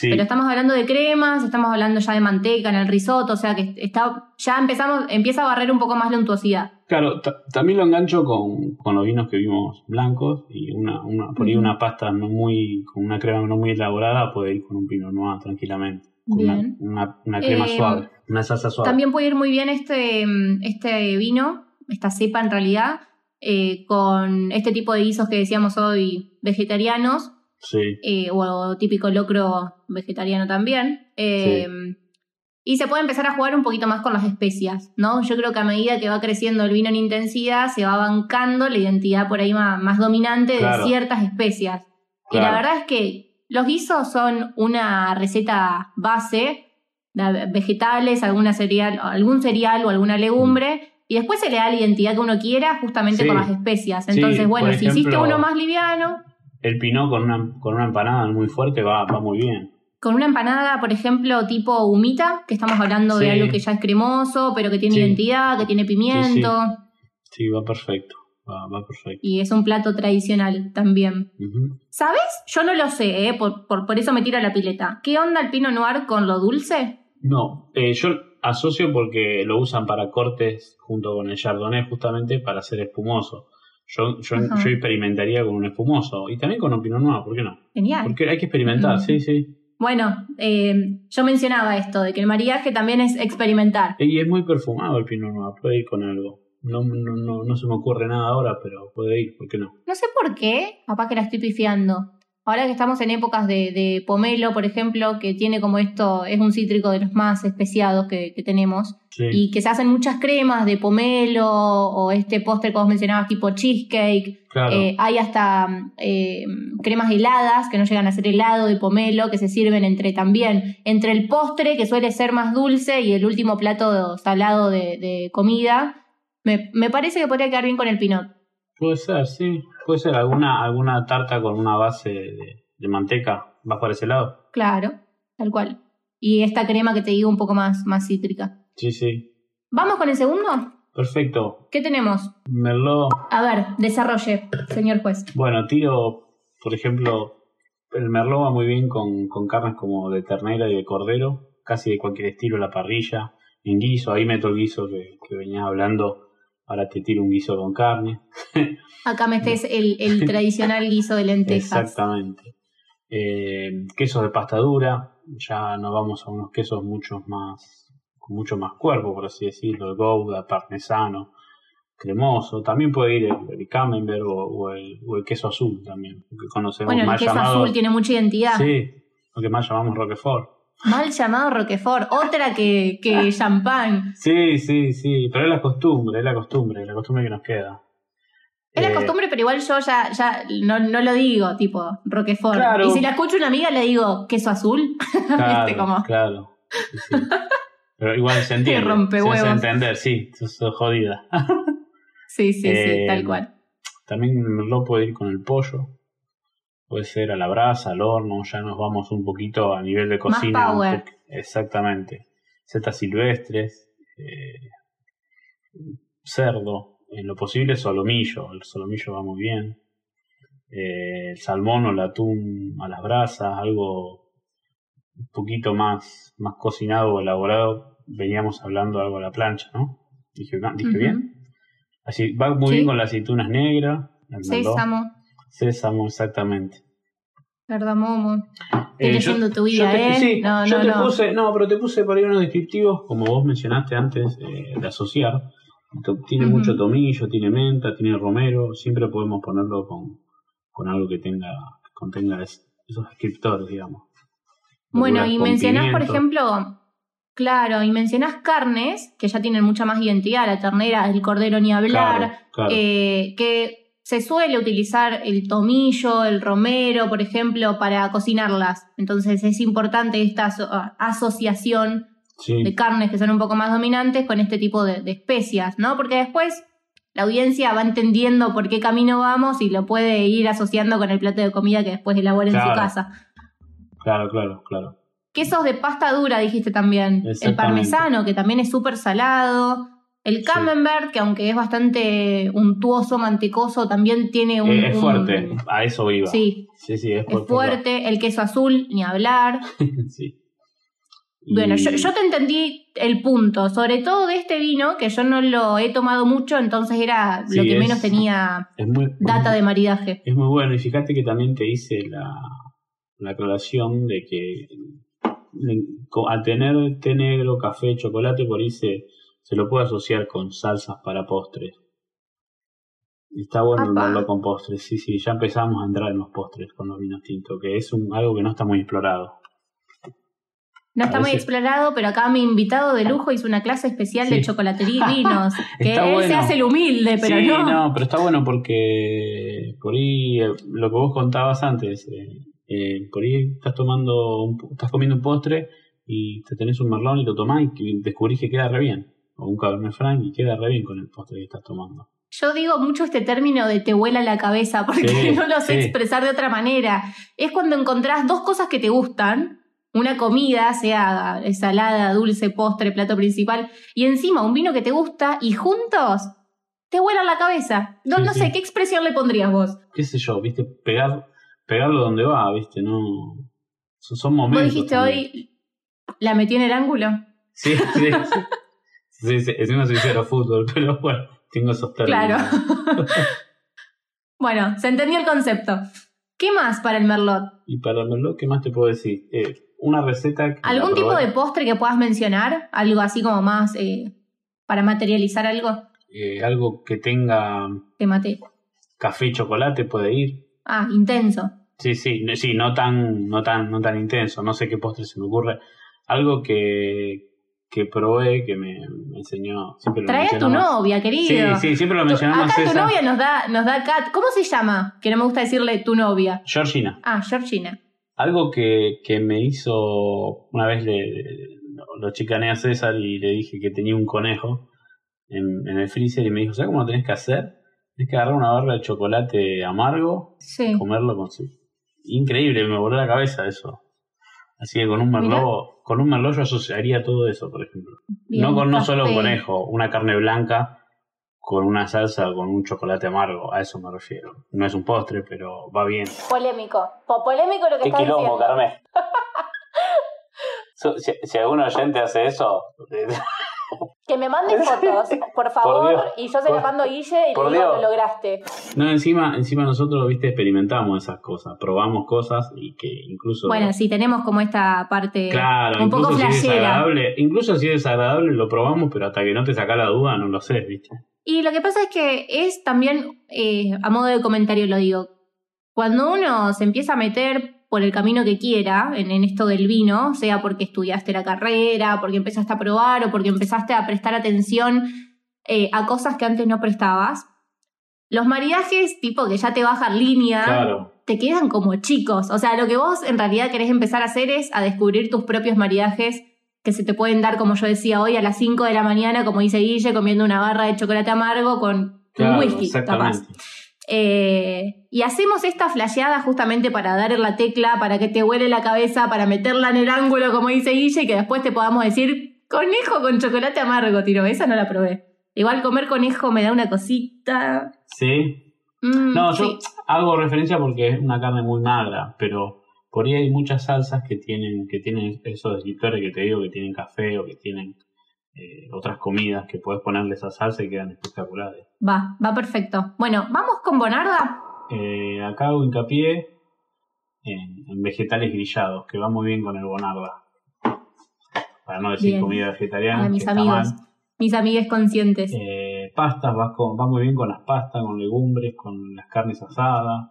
Pero estamos hablando de cremas, estamos hablando ya de manteca en el risotto, o sea que está, ya empezamos, empieza a barrer un poco más la untuosidad. Claro, también lo engancho con, con, los vinos que vimos blancos y una, una por ahí una pasta no muy, con una crema no muy elaborada puede ir con un pino noir tranquilamente. Bien. Una, una, crema eh, suave, una salsa suave. También puede ir muy bien este, este vino, esta cepa en realidad, eh, con este tipo de guisos que decíamos hoy vegetarianos Sí. Eh, o típico locro vegetariano también. Eh, y se puede empezar a jugar un poquito más con las especias, ¿no? Yo creo que a medida que va creciendo el vino en intensidad, se va bancando la identidad por ahí más, dominante de ciertas especias. Y la verdad es que los guisos son una receta base de vegetales, alguna cereal, algún cereal o alguna legumbre, y después se le da la identidad que uno quiera justamente con las especias. Entonces, bueno, si hiciste uno más liviano, el pinot con una, con una empanada muy fuerte va, va muy bien. Con una empanada, por ejemplo, tipo humita, que estamos hablando de algo que ya es cremoso, pero que tiene identidad, que tiene pimiento. Sí, va perfecto. Va, perfecto. Y es un plato tradicional también. ¿Sabes? Yo no lo sé, ¿eh? por, por, eso me tiro la pileta. ¿Qué onda el Pinot Noir con lo dulce? No, eh, yo asocio porque lo usan para cortes junto con el Chardonnay justamente para hacer espumoso. Yo, yo, experimentaría con un espumoso y también con un Pinot Noir, ¿por qué no? Genial. Porque hay que experimentar, mm. sí, sí. Bueno, eh, yo mencionaba esto, de que el mariaje también es experimentar. Y es muy perfumado el Pinot Noir, puede ir con algo. No, no, no, no se me ocurre nada ahora, pero puede ir, ¿por qué no? No sé por qué, capaz que la estoy pifiando. Ahora que estamos en épocas de, pomelo, por ejemplo, que tiene como esto, es un cítrico de los más especiados que, tenemos, y que se hacen muchas cremas de pomelo o este postre que vos mencionabas tipo cheesecake. Eh, hay hasta eh, cremas heladas que no llegan a ser helado de pomelo, que se sirven entre también, entre el postre que suele ser más dulce y el último plato salado de, comida. Me, me parece que podría quedar bien con el pinot. Puede ser, sí. Puede ser alguna, alguna tarta con una base de, manteca. ¿Vas por ese lado? Claro, tal cual. Y esta crema que te digo un poco más, más cítrica. Sí, sí. ¿Vamos con el segundo? Perfecto. ¿Qué tenemos? Merlot. A ver, desarrolle, señor juez. Bueno, tiro, por ejemplo, el Merlot va muy bien con, con carnes como de ternera y de cordero, casi de cualquier estilo, la parrilla, en guiso. Ahí meto el guiso que, que venías hablando. Ahora te tiro un guiso con carne. Acá metes el, el tradicional guiso de lentejas. Exactamente. Eh, quesos de pasta dura, ya nos vamos a unos quesos mucho más, con mucho más cuerpo, por así decirlo, el Gouda, parmesano, cremoso. También puede ir el, camembert o, el, queso azul también, que conocemos bueno, el queso azul tiene mucha identidad. Sí, lo que más llamamos Roquefort. Mal llamado Roquefort, otra que, que champán. Sí, sí, sí, pero es la costumbre, es la costumbre, la costumbre que nos queda. Es la eh, costumbre, pero igual yo ya, ya no, no lo digo, tipo, Roquefort. Y si la escucho una amiga, le digo, queso azul. Claro, claro. Pero igual se entiende. rompe se hace entender, sí, sos jodida. sí, sí, sí, tal eh, cual. También lo puede ir con el pollo. Puede ser a la brasa, al horno, ya nos vamos un poquito a nivel de cocina. Exactamente. Setas silvestres, eh, cerdo, en lo posible solomillo, el solomillo va muy bien. Eh, el salmón o el atún a las brasas, algo un poquito más, más cocinado o elaborado, veníamos hablando algo a la plancha, ¿no? Dije, ¿dije bien. Así, va muy bien con las aceitunas negras. Sésamo. Sésamo, exactamente. Cardamomo. Eh, leyendo tu vida, ¿eh? Sí, no, yo no, te puse, no, pero te puse por ahí unos descriptivos, como vos mencionaste antes, eh, de asociar. Tiene mucho tomillo, tiene menta, tiene romero. Siempre podemos ponerlo con, con algo que tenga que contenga esos escriptores, digamos. Bueno, y mencionás, por ejemplo, Claro, y mencionás carnes que ya tienen mucha más identidad, la ternera, el cordero ni hablar, eh, que se suele utilizar el tomillo, el romero, por ejemplo, para cocinarlas. Entonces es importante esta asociación de carnes que son un poco más dominantes con este tipo de, especias, ¿no? Porque después la audiencia va entendiendo por qué camino vamos y lo puede ir asociando con el plato de comida que después elabora en su casa. Claro, claro, claro. Quesos de pasta dura, dijiste también. El parmesano, que también es súper salado. El camembert, que aunque es bastante untuoso, mantecoso, también tiene un... Es, fuerte, a eso iba. Sí, sí, sí es, fuerte. es fuerte. El queso azul, ni hablar. sí. Bueno, yo, yo, te entendí el punto, sobre todo de este vino, que yo no lo he tomado mucho, entonces era lo que menos tenía data de maridaje. Es muy bueno, y fíjate que también te hice la, la aclaración de que al tener té negro, café, chocolate, por ahí se, lo puede asociar con salsas para postres. Está bueno verlo con postres, sí, sí, ya empezamos a entrar en los postres con los vinos tintos, que es un, algo que no está muy explorado. No está muy explorado, pero acá mi invitado de lujo hizo una clase especial de chocolatería y vinos. que él se hace el humilde, pero sí, no. pero está bueno porque por ahí eh, lo que vos contabas antes, eh, eh, por ahí estás tomando, estás comiendo un postre y te tenés un merlón y lo tomás y descubrís que queda re bien. O un cabernet franc y queda re bien con el postre que estás tomando. Yo digo mucho este término de te vuela la cabeza porque no lo sé expresar de otra manera. Es cuando encontrás dos cosas que te gustan una comida, sea ensalada, dulce, postre, plato principal, y encima un vino que te gusta y juntos te vuelan la cabeza. No, no sé, ¿qué expresión le pondrías vos? ¿Qué sé yo? ¿Viste? Pegar, pegarlo donde va, ¿viste? No. Son, momentos. ¿Vos dijiste hoy la metí en el ángulo? Sí, sí. sí, sí, es una sincero fútbol, pero bueno, tengo esos términos. Claro. bueno, se entendió el concepto. ¿Qué más para el merlot? Y para el merlot, ¿qué más te puedo decir? Eh, una receta. ¿Algún tipo de postre que puedas mencionar? Algo así como más eh, para materializar algo. Eh, algo que tenga. Te maté. Café y chocolate puede ir. Ah, intenso. Sí, sí, sí, no tan, no tan, no tan intenso. No sé qué postre se me ocurre. Algo que, que probé, que me, enseñó. Siempre Trae a tu novia, querido. Sí, sí, siempre lo mencionamos. Acá tu novia nos da, nos da cat. ¿Cómo se llama? Que no me gusta decirle tu novia. Georgina. Ah, Georgina. Algo que, que me hizo, una vez le, lo chicané a César y le dije que tenía un conejo en, en el freezer y me dijo, ¿sabes cómo lo tenés que hacer? Tienes que agarrar una barra de chocolate amargo, y comerlo con su... Increíble, me voló la cabeza eso. Así que con un merlot, con un merlot yo asociaría todo eso, por ejemplo. no con no solo conejo, una carne blanca con una salsa o con un chocolate amargo, a eso me refiero. No es un postre, pero va bien. Polémico. polémico lo que Qué estás quilombo, diciendo. Carmen. Si, si algún oyente hace eso, Que me mande fotos, por favor, y yo se las mando a Guille y por le digo Dios. lo lograste. No, encima, encima nosotros, viste, experimentamos esas cosas, probamos cosas y que incluso... Bueno, sí, tenemos como esta parte Claro, un poco si es flashera. desagradable, incluso si es desagradable lo probamos, pero hasta que no te saca la duda no lo sé, ¿viste? Y lo que pasa es que es también, eh, a modo de comentario lo digo, cuando uno se empieza a meter por el camino que quiera en, en esto del vino, sea porque estudiaste la carrera, porque empezaste a probar o porque empezaste a prestar atención eh, a cosas que antes no prestabas, los maridajes tipo que ya te bajan línea, Claro, te quedan como chicos. O sea, lo que vos en realidad querés empezar a hacer es a descubrir tus propios maridajes que se te pueden dar, como yo decía hoy, a las 5 de la mañana, como dice Guille, comiendo una barra de chocolate amargo con claro, un whisky, capaz. Eh, y hacemos esta flasheada justamente para dar la tecla, para que te huele la cabeza, para meterla en el ángulo, como dice Guille, y que después te podamos decir, conejo con chocolate amargo, tiro. Esa no la probé. Igual comer conejo me da una cosita. Sí, Mm, No, yo sí. hago referencia porque es una carne muy magra, pero por ahí hay muchas salsas que tienen, que tienen esos descriptores que te digo, que tienen café o que tienen eh, otras comidas que puedes ponerle esa salsa y quedan espectaculares. Va, va perfecto. Bueno, vamos con Bonarda. Eh, acá hago hincapié en, en vegetales grillados, que va muy bien con el bonarda. Para no decir Bien. comida vegetariana, A que mis está amigos, mal. mis amigues conscientes. Eh, pastas, va, con- va muy bien con las pastas, con legumbres, con las carnes asadas,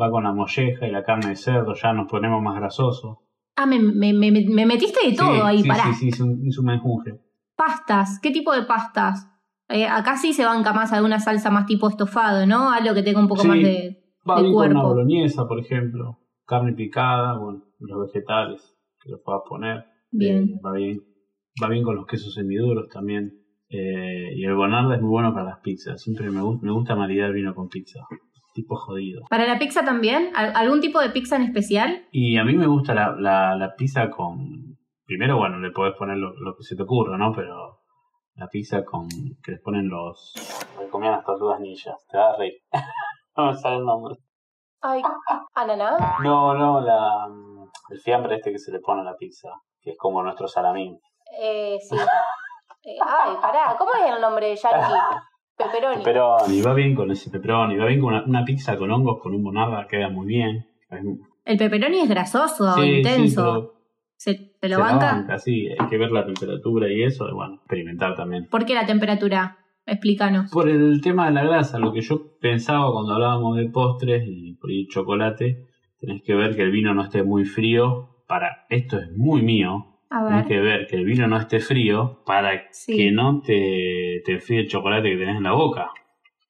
va con la molleja y la carne de cerdo, ya nos ponemos más grasosos. Ah, me, me, me, me metiste de todo Sí, ahí, sí, pará. Sí, sí, es un, es un menjunje. Pastas, ¿qué tipo de pastas? Eh, acá sí se banca más alguna salsa más tipo estofado, ¿no? Algo que tenga un poco Sí. más de, Va de bien con una cuerpo. boloñesa, por ejemplo, carne picada, bueno, los vegetales que los puedas poner. Bien. Eh, va bien. Va bien con los quesos semiduros también. Eh, y el bonarda es muy bueno para las pizzas. Siempre me, me gusta maridar vino con pizza. Tipo jodido. ¿Para la pizza también? ¿Al- ¿Algún tipo de pizza en especial? Y a mí me gusta la, la, la pizza con. Primero, bueno, le podés poner lo, lo que se te ocurra, ¿no? Pero la pizza con. que les ponen los. Me comían las tortugas ninjas. Te vas a reír. no me sale el nombre. Ay, ananá. No, no, la, el fiambre este que se le pone a la pizza. Que es como nuestro salamín. Eh, sí. Eh, ay, pará, ¿cómo es el nombre yankee? Pepperoni. pero Y va bien con ese pepperoni. Va bien con una, una pizza con hongos, con un bonarda, queda muy bien. Es- El pepperoni es grasoso, sí, sí, intenso. pero ¿Se, ¿Te lo se banca? banca, sí, hay que ver la temperatura y eso, y bueno, experimentar también. ¿Por qué la temperatura? Explícanos. Por el tema de la grasa, lo que yo pensaba cuando hablábamos de postres y chocolate, tenés que ver que el vino no esté muy frío. Para esto es muy mío. Ver. que ver que el vino no esté frío para Sí. que no te, te enfríe el chocolate que tenés en la boca.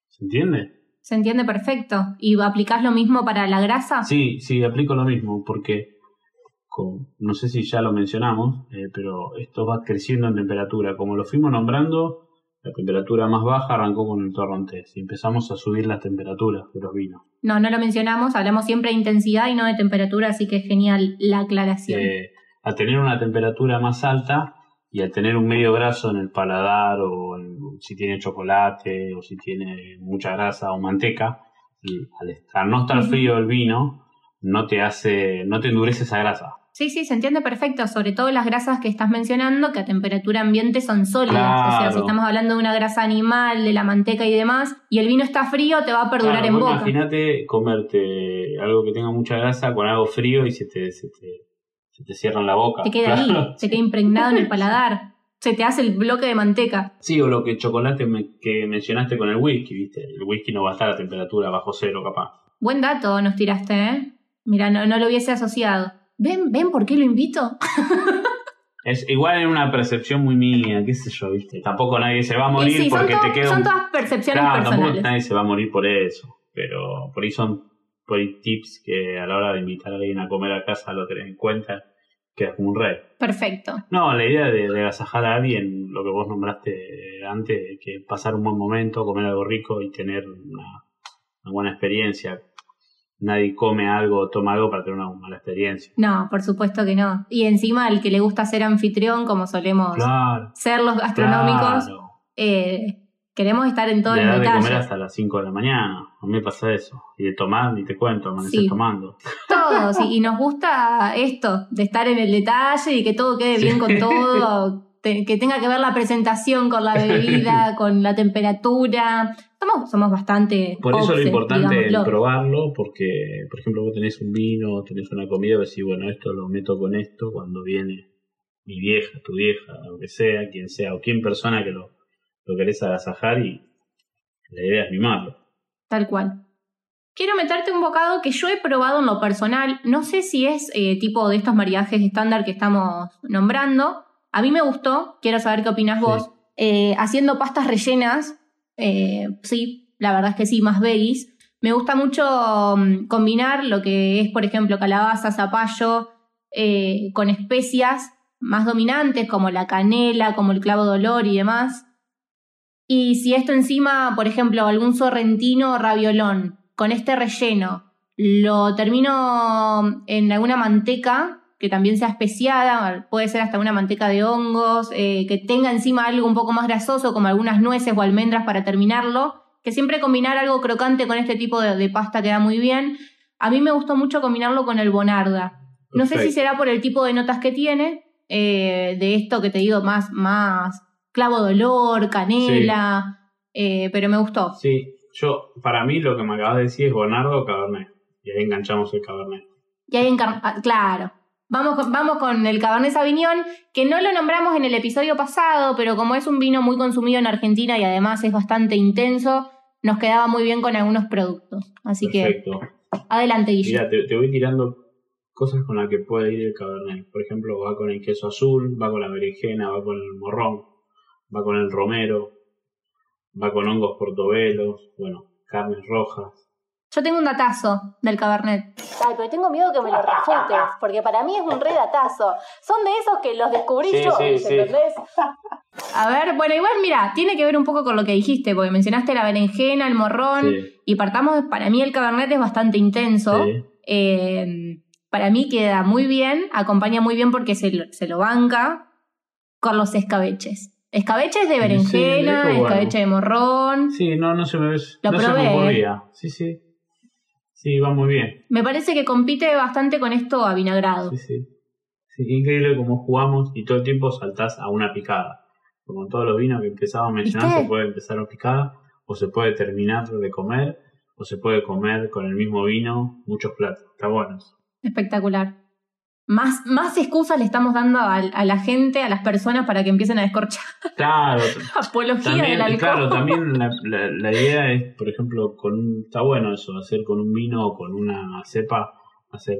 ¿Se entiende? Se entiende perfecto. ¿Y aplicás lo mismo para la grasa? Sí, sí, aplico lo mismo, porque con- no sé si ya lo mencionamos, eh, pero esto va creciendo en temperatura. Como lo fuimos nombrando, la temperatura más baja arrancó con el torrontés y empezamos a subir las temperaturas de los vinos. No, no lo mencionamos. Hablamos siempre de intensidad y no de temperatura, así que es genial la aclaración. Eh, al tener una temperatura más alta y al tener un medio graso en el paladar o en- si tiene chocolate o si tiene mucha grasa o manteca, al estar, no estar frío el vino, no te hace, no te endurece esa grasa. Sí, sí, se entiende perfecto, sobre todo las grasas que estás mencionando, que a temperatura ambiente son sólidas. O sea, si estamos hablando de una grasa animal, de la manteca y demás, y el vino está frío, te va a perdurar Claro, en boca. Imagínate comerte algo que tenga mucha grasa con algo frío y se te, se te, se te cierra en la boca. Te queda Claro. ahí, te queda impregnado en el paladar. Se te hace el bloque de manteca. Sí, o lo que chocolate me- que mencionaste con el whisky, ¿viste? El whisky no va a estar a temperatura bajo cero, capaz. Buen dato nos tiraste, ¿eh? Mira, no, no lo hubiese asociado. ¿Ven, ven por qué lo invito? Es igual en una percepción muy mía, qué sé yo, ¿viste? Tampoco nadie se va a morir sí, son, porque te queda son un... todas percepciones Claro, tampoco nadie se va a morir por eso. Pero por ahí son por ahí tips que a la hora de invitar a alguien a comer a casa lo tenés en cuenta. Quedas como un rey. Perfecto. No, la idea de, de agasajar a alguien, lo que vos nombraste antes, que pasar un buen momento, comer algo rico y tener una, una buena experiencia. Nadie come algo o toma algo para tener una mala experiencia. No, por supuesto que no. Y encima el que le gusta ser anfitrión, como solemos Claro. ser los gastronómicos, claro. eh, Queremos estar en todo Le el das de detalle. comer hasta las 5 de la mañana. A mí me pasa eso. Y de tomar, ni te cuento, amanecer Sí. tomando. Todo, sí, y nos gusta esto, de estar en el detalle y que todo quede bien con todo, te- que tenga que ver la presentación con la bebida, con la temperatura. Somos, somos bastante. Por eso lo importante es probarlo, porque, por ejemplo, vos tenés un vino, tenés una comida, decís, bueno, esto lo meto con esto cuando viene mi vieja, tu vieja, aunque sea, quien sea, o quien persona que lo, lo querés agasajar y la idea es mimarlo. Tal cual. Quiero meterte un bocado que yo he probado en lo personal. No sé si es eh, tipo de estos maridajes estándar que estamos nombrando. A mí me gustó. Quiero saber qué opinas Sí. vos. Eh, haciendo pastas rellenas. eh, sí, la verdad es que sí, más veggies. Me gusta mucho mm, combinar lo que es, por ejemplo, calabaza, zapallo, eh, con especias más dominantes como la canela, como el clavo de olor y demás. Y si esto encima, por ejemplo, algún sorrentino o raviolón con este relleno, lo termino en alguna manteca que también sea especiada, puede ser hasta una manteca de hongos, eh, que tenga encima algo un poco más grasoso, como algunas nueces o almendras para terminarlo, que siempre combinar algo crocante con este tipo de, de pasta queda muy bien. A mí me gustó mucho combinarlo con el bonarda. No sé si será por el tipo de notas que tiene, eh, de esto que te digo, más, más clavo de olor, canela, eh, pero me gustó. Sí, yo, para mí lo que me acabas de decir es Bonardo o Cabernet. Y ahí enganchamos el Cabernet. Y ahí encar- ah, claro. Vamos con, vamos con el Cabernet Sauvignon, que no lo nombramos en el episodio pasado, pero como es un vino muy consumido en Argentina y además es bastante intenso, nos quedaba muy bien con algunos productos. Así Perfecto. que adelante, Guille. Mira, te, te voy tirando cosas con las que puede ir el Cabernet. Por ejemplo, va con el queso azul, va con la berenjena, va con el morrón, va con el romero, va con hongos portobelos, bueno, carnes rojas. Yo tengo un datazo del Cabernet. Ay, pero tengo miedo que me lo refutes, porque para mí es un redatazo. Son de esos que los descubrí Sí, yo, sí, sí. ¿entendés? A ver, bueno, igual mira, tiene que ver un poco con lo que dijiste, porque mencionaste la berenjena, el morrón, Sí, y partamos, para mí el Cabernet es bastante intenso. sí. Eh, para mí queda muy bien, acompaña muy bien porque se lo, se lo banca con los escabeches. Escabeches de Sí, berenjena, bueno. escabeche de morrón. Sí, no, no se me, Lo no se probé, me ¿eh? ocurría. Sí, sí. Sí, va muy bien. Me parece que compite bastante con esto avinagrado. Sí, sí. Sí, increíble cómo jugamos y todo el tiempo saltás a una picada. Como en todos los vinos que empezaba a mencionar, se puede empezar a picada, o se puede terminar de comer, o se puede comer con el mismo vino muchos platos. Está bueno. Espectacular. Más, más excusas le estamos dando a, a la gente, a las personas para que empiecen a descorchar. Claro, Apología también, del alcohol. claro, también la, la- la idea es, por ejemplo, con un, está bueno eso, hacer con un vino o con una cepa, hacer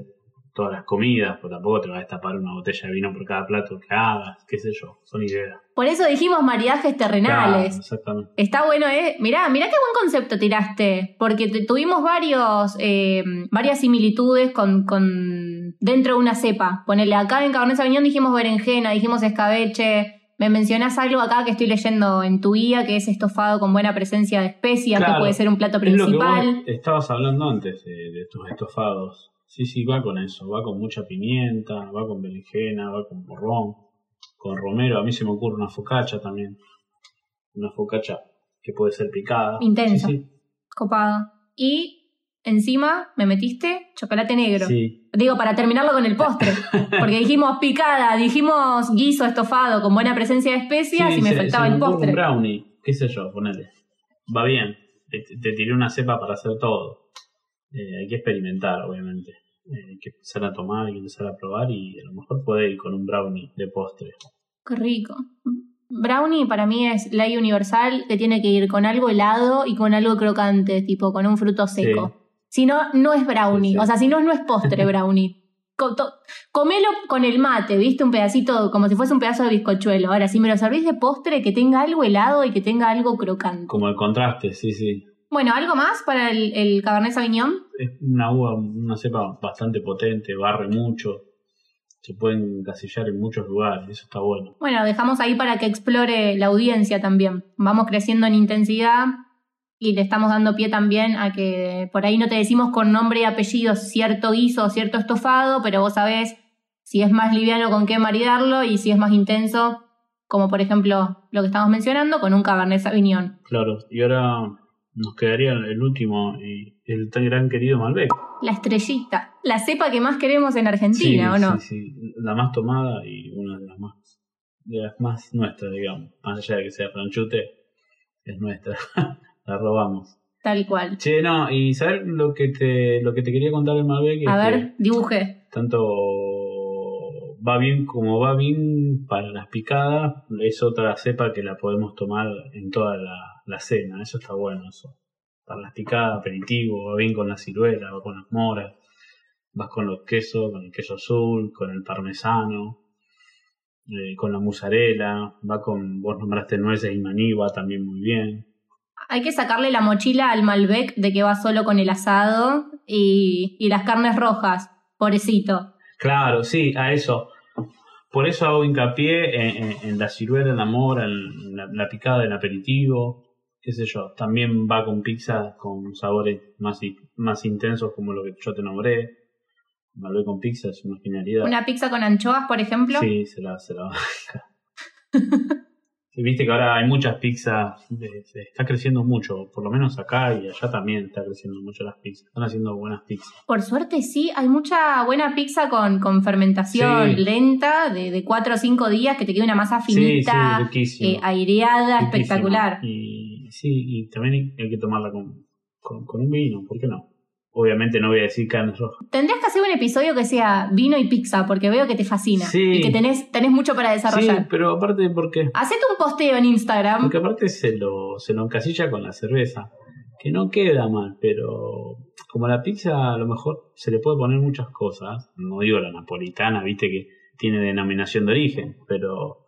todas las comidas, pues tampoco te vas a destapar una botella de vino por cada plato que hagas, qué sé yo, son ideas. Por eso dijimos maridajes terrenales. Claro, exactamente. Está bueno, ¿eh? Mirá, mirá qué buen concepto tiraste, porque tuvimos varios, eh, varias similitudes con, con dentro de una cepa. Ponele acá en Cabernet Sauvignon dijimos berenjena, dijimos escabeche. Me mencionás algo acá que estoy leyendo en tu guía, que es estofado con buena presencia de especias, que Claro, puede ser un plato Es lo que principal. vos estabas hablando antes de, de tus estofados. Sí, sí, va con eso. Va con mucha pimienta, va con berenjena, va con morrón, con romero. A mí se me ocurre una focacha también. Una focacha que puede ser picada. Intensa. Sí, Copado. Y encima me metiste chocolate negro. sí. Digo, para terminarlo con el postre. Porque dijimos picada, dijimos guiso estofado con buena presencia de especias y me se- faltaba se me el postre. Un brownie, qué sé yo, ponele. Va bien. Te, te tiré una cepa para hacer todo. Eh, hay que experimentar, obviamente. Eh, hay que empezar a tomar, hay que empezar a probar y a lo mejor puede ir con un brownie de postre. Qué rico. Brownie para mí es ley universal que tiene que ir con algo helado y con algo crocante, tipo con un fruto seco. Si no, no es brownie. Sí, sí. O sea, si no, no es postre brownie. Comelo con el mate, ¿viste? Un pedacito, como si fuese un pedazo de bizcochuelo. Ahora, si me lo servís de postre, que tenga algo helado y que tenga algo crocante. Como el contraste, sí, sí. Bueno, ¿algo más para el, el Cabernet Sauvignon? Es una uva, una cepa bastante potente, barre mucho. Se pueden encasillar en muchos lugares, eso está bueno. Bueno, dejamos ahí para que explore la audiencia también. Vamos creciendo en intensidad y le estamos dando pie también a que por ahí no te decimos con nombre y apellido cierto guiso o cierto estofado, pero vos sabés si es más liviano con qué maridarlo y si es más intenso como por ejemplo lo que estamos mencionando, con un Cabernet Sauvignon. Claro, y ahora nos quedaría el último, y el tan gran querido Malbec. La estrellita, la cepa que más queremos en Argentina, ¿o no? Sí, sí, la más tomada y una de las más, de las más nuestras, digamos. Más allá de que sea franchute, es nuestra. la robamos. Tal cual. Che, no, y ¿sabes lo que te, lo que te quería contar del Malbec? A Es ver, dibuje. tanto va bien como va bien para las picadas, es otra cepa que la podemos tomar en toda la, la cena, eso está bueno, eso. Para las picadas, aperitivo, va bien con la ciruela, va con las moras, vas con los quesos, con el queso azul, con el parmesano, eh, con la mozzarella, va con, vos nombraste nueces y maní, va también muy bien. Hay que sacarle la mochila al Malbec de que va solo con el asado y, y las carnes rojas, pobrecito. Claro, sí, a eso. Por eso hago hincapié en, en- en la ciruela, en la mora, en la, la picada del aperitivo, qué sé yo. También va con pizza con sabores más, más intensos como lo que yo te nombré. Malbec con pizza es una genialidad. Una pizza con anchoas, por ejemplo. Sí, se la, se la. Sí, Viste que ahora hay muchas pizzas, de- se está creciendo mucho, por lo menos acá y allá también está creciendo mucho las pizzas. Están haciendo buenas pizzas. Por suerte sí, hay mucha buena pizza con, con fermentación Sí. lenta de, de 4 o 5 días que te quede una masa Sí, sí, finita, riquísimo. eh, aireada, Riquísimo. espectacular. Y sí, y también hay- que tomarla con, con, con un vino, ¿por qué no? Obviamente no voy a decir carnes rojas. Tendrías que hacer un episodio que sea vino y pizza, porque veo que te fascina Sí. y que tenés, tenés mucho para Sí, desarrollar. pero aparte porque, Hacete un posteo en Instagram. porque aparte se lo, se lo encasilla con la cerveza, que no queda mal, pero como la pizza a lo mejor se le puede poner muchas cosas, no digo la napolitana, viste que tiene denominación de origen, pero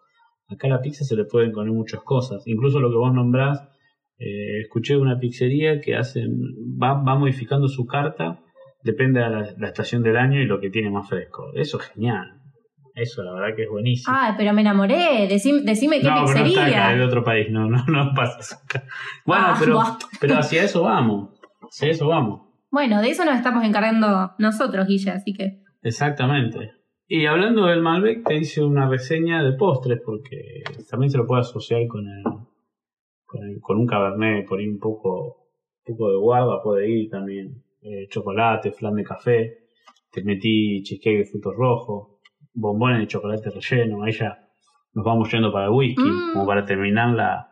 acá a la pizza se le pueden poner muchas cosas, incluso lo que vos nombrás, eh, escuché una pizzería que hacen, va, va modificando su carta, depende de la, la estación del año y lo que tiene más fresco. Eso es genial. Eso la verdad que es buenísimo. Ah, pero me enamoré. Decime, decime qué no, pero no está pizzería. acá, es de otro país, no, no, no pasa acá. Bueno, Ah, pero, pero hacia eso vamos. Hacia eso vamos. Bueno, de eso nos estamos encargando nosotros, Guilla, así que. Exactamente. Y hablando del Malbec, te hice una reseña de postres, porque también se lo puede asociar con el, con, el- con un cabernet, por ahí un poco, un poco de guarda puede ir también. Eh, chocolate, flan de café, te metí cheesecake de frutos rojos, bombones de chocolate relleno, ahí ya nos vamos yendo para el whisky, Mm. como para terminar la,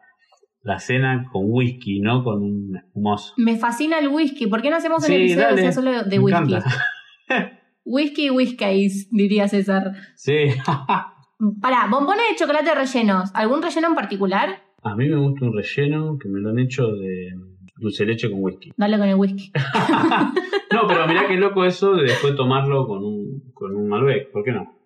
la cena con whisky, no con un espumoso. Me fascina el whisky. ¿Por qué no hacemos un Sí, episodio dale, que sea solo de me whisky? Whisky y whiskies, diría César. Sí. Pará, bombones de chocolate rellenos. ¿Algún relleno en particular? A mí me gusta un relleno que me lo han hecho de dulce de leche con whisky. Dale con el whisky. No, pero mirá qué loco eso de después tomarlo con un, con un Malbec. ¿Por qué no?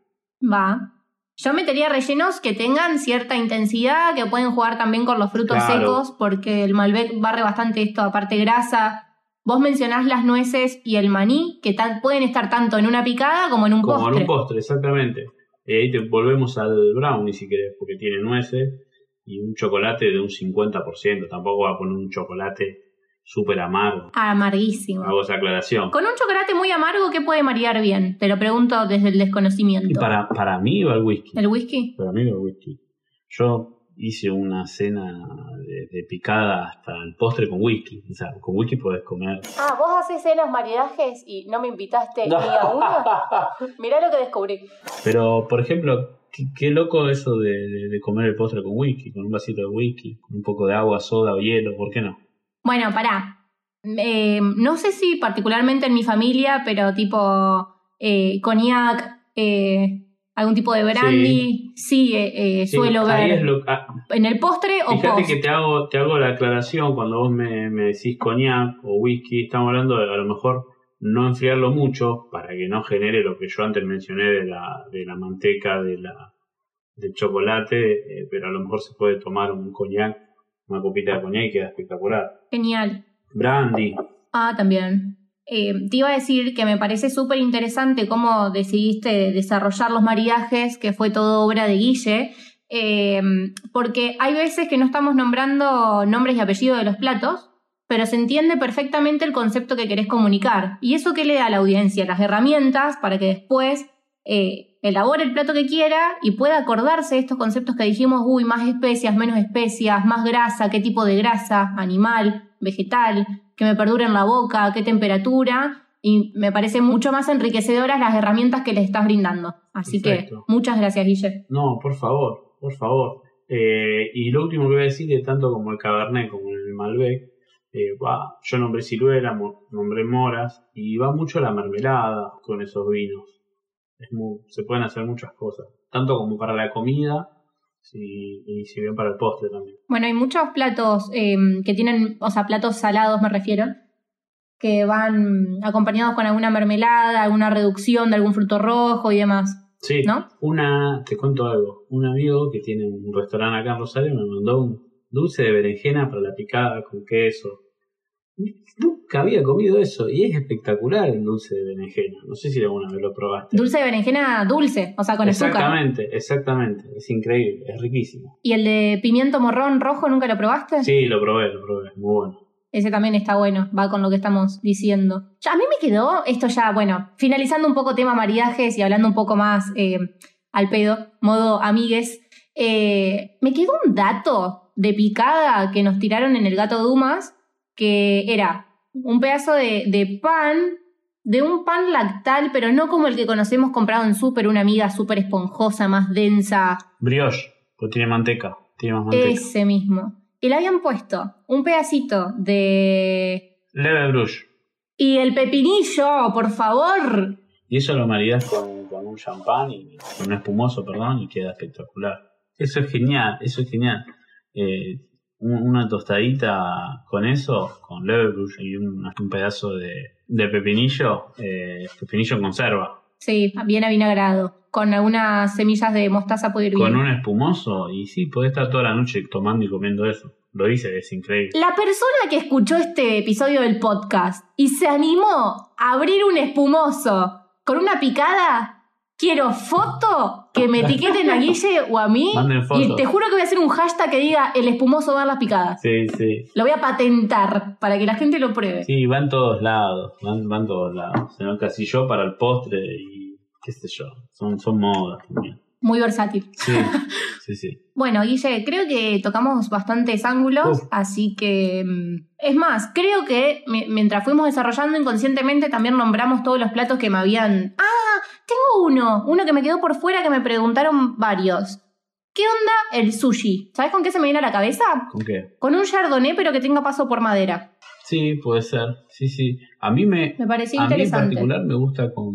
Va. Yo metería rellenos que tengan cierta intensidad, que pueden jugar también con los frutos Claro. secos, porque el Malbec barre bastante esto, aparte grasa. Vos mencionás las nueces y el maní, que tan- pueden estar tanto en una picada como en un Como postre. en un postre, exactamente. Y ahí te volvemos al brownie si querés, porque tiene nueces y un chocolate de un 50%. Tampoco va a poner un chocolate súper amargo. Amarguísimo. Hago esa aclaración. Con un chocolate muy amargo, ¿qué puede marear bien? Te lo pregunto desde el desconocimiento. Y para, para mí va el whisky. ¿El whisky? Para mí va el whisky. Yo hice una cena de, de picada hasta el postre con whisky. O sea, con whisky podés comer. Ah, vos haces cenas maridajes y no me invitaste ni a uno. Mirá lo que descubrí. Pero, por ejemplo, qué, qué loco eso de, de- de comer el postre con whisky, con un vasito de whisky, con un poco de agua, soda o hielo, ¿por qué no? Bueno, pará. Eh, no sé si particularmente en mi familia, pero tipo eh, cognac, eh, algún tipo de brandy, sí, eh, eh, Sí, suelo ahí ver. es lo- ah, ¿En el postre o fíjate post? que te hago, te hago la aclaración cuando vos me, me decís coñac o whisky, estamos hablando de a lo mejor no enfriarlo mucho para que no genere lo que yo antes mencioné de la, de la manteca, de la, del chocolate, eh, pero a lo mejor se puede tomar un coñac, una copita de coñac y queda espectacular. Genial. Brandy, Ah, también. Eh, te iba a decir que me parece súper interesante cómo decidiste desarrollar los maridajes, que fue todo obra de Guille, eh, porque hay veces que no estamos nombrando nombres y apellidos de los platos, pero se entiende perfectamente el concepto que querés comunicar. ¿Y eso qué le da a la audiencia? Las herramientas para que después eh, elabore el plato que quiera y pueda acordarse de estos conceptos que dijimos, uy, más especias, menos especias, más grasa, qué tipo de grasa, animal, vegetal, que me perdure en la boca, qué temperatura. Y me parece mucho más enriquecedoras las herramientas que le estás brindando. Así Perfecto. que muchas gracias, Guille. No, por favor, por favor. Eh, y lo último que voy a decir es tanto como el Cabernet como el Malbec, eh, va, yo nombré ciruela, mo- nombré moras, y va mucho la mermelada con esos vinos. Es muy- se pueden hacer muchas cosas, tanto como para la comida si- y si bien para el postre también. Bueno, hay muchos platos eh, que tienen, o sea, platos salados me refiero, que van acompañados con alguna mermelada, alguna reducción de algún fruto rojo y demás, Sí, ¿no? una, te cuento algo, un amigo que tiene un restaurante acá en Rosario me mandó un dulce de berenjena para la picada con queso. Nunca había comido eso y es espectacular el dulce de berenjena. No sé si alguna vez lo probaste. Dulce de berenjena dulce, o sea, con azúcar. exactamente, exactamente. Es increíble, es riquísimo. ¿Y el de pimiento morrón rojo nunca lo probaste? Sí, lo probé, lo probé, muy bueno. Ese también está bueno, va con lo que estamos diciendo. Ya, a mí me quedó esto ya, bueno, finalizando un poco tema maridajes y hablando un poco más eh, al pedo, modo amigues, eh, me quedó un dato de picada que nos tiraron en el gato Dumas, que era un pedazo de, de pan, de un pan lactal, pero no como el que conocemos comprado en súper, una amiga súper esponjosa, más densa, Brioche, pues tiene manteca, tiene más manteca. ese mismo. Y le habían puesto un pedacito de Leve brush. Y el pepinillo, por favor. Y eso lo maridas con, con un champán y con un espumoso, perdón, y queda espectacular. Eso es genial, eso es genial. Eh, una tostadita con eso, con leverbush y un, un pedazo de, de pepinillo, eh, pepinillo en conserva. Sí, bien avinagrado. Con algunas semillas de mostaza puede ir bien. Con un espumoso, y sí, podés estar toda la noche tomando y comiendo eso. Lo hice, es increíble. La persona que escuchó este episodio del podcast y se animó a abrir un espumoso con una picada, quiero foto que me etiqueten a Guille o a mí. Y te juro que voy a hacer un hashtag que diga el espumoso dar las picadas. Sí, sí. Lo voy a patentar para que la gente lo pruebe. Sí, van todos lados, van, van todos lados. Se yo para el postre y qué sé yo. Son, son modas también. Muy versátil. Sí, sí, sí. Bueno, Guille, creo que tocamos bastantes ángulos, así que... mm, Es más, creo que mi- mientras fuimos desarrollando inconscientemente también nombramos todos los platos que me habían... Ah, tengo uno, uno que me quedó por fuera que me preguntaron varios. ¿Qué onda el sushi? ¿Sabes con qué se me viene a la cabeza? ¿Con qué? Con un chardonnay pero que tenga paso por madera. Sí, puede ser. Sí, sí. A mí me, Me pareció a mí en interesante. particular me gusta con,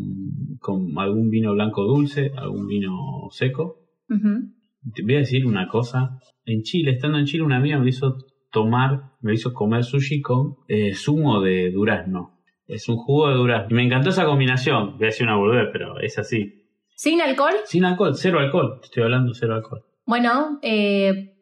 con algún vino blanco dulce, algún vino seco. Te voy a decir una cosa. En Chile, estando en Chile, una amiga me hizo tomar, me hizo comer sushi con eh, zumo de durazno. Es un jugo de durazno. Y me encantó esa combinación. Voy a decir una boludez, pero es así. ¿Sin alcohol? Sin alcohol, cero alcohol. Te estoy hablando cero alcohol. Bueno, eh,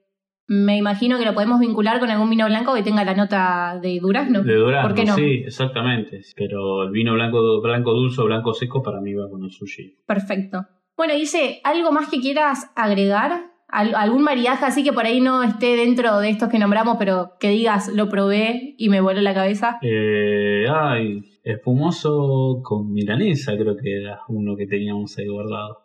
me imagino que lo podemos vincular con algún vino blanco que tenga la nota de durazno. De durazno, ¿Por qué no? sí, exactamente. Pero el vino blanco, blanco dulce o blanco seco para mí va con el sushi. Perfecto. Bueno, Guille, ¿algo más que quieras agregar? ¿Al- ¿Algún maridaje así que por ahí no esté dentro de estos que nombramos, pero que digas, lo probé y me voló la cabeza? Eh, ay, espumoso con milanesa creo que era uno que teníamos ahí guardado.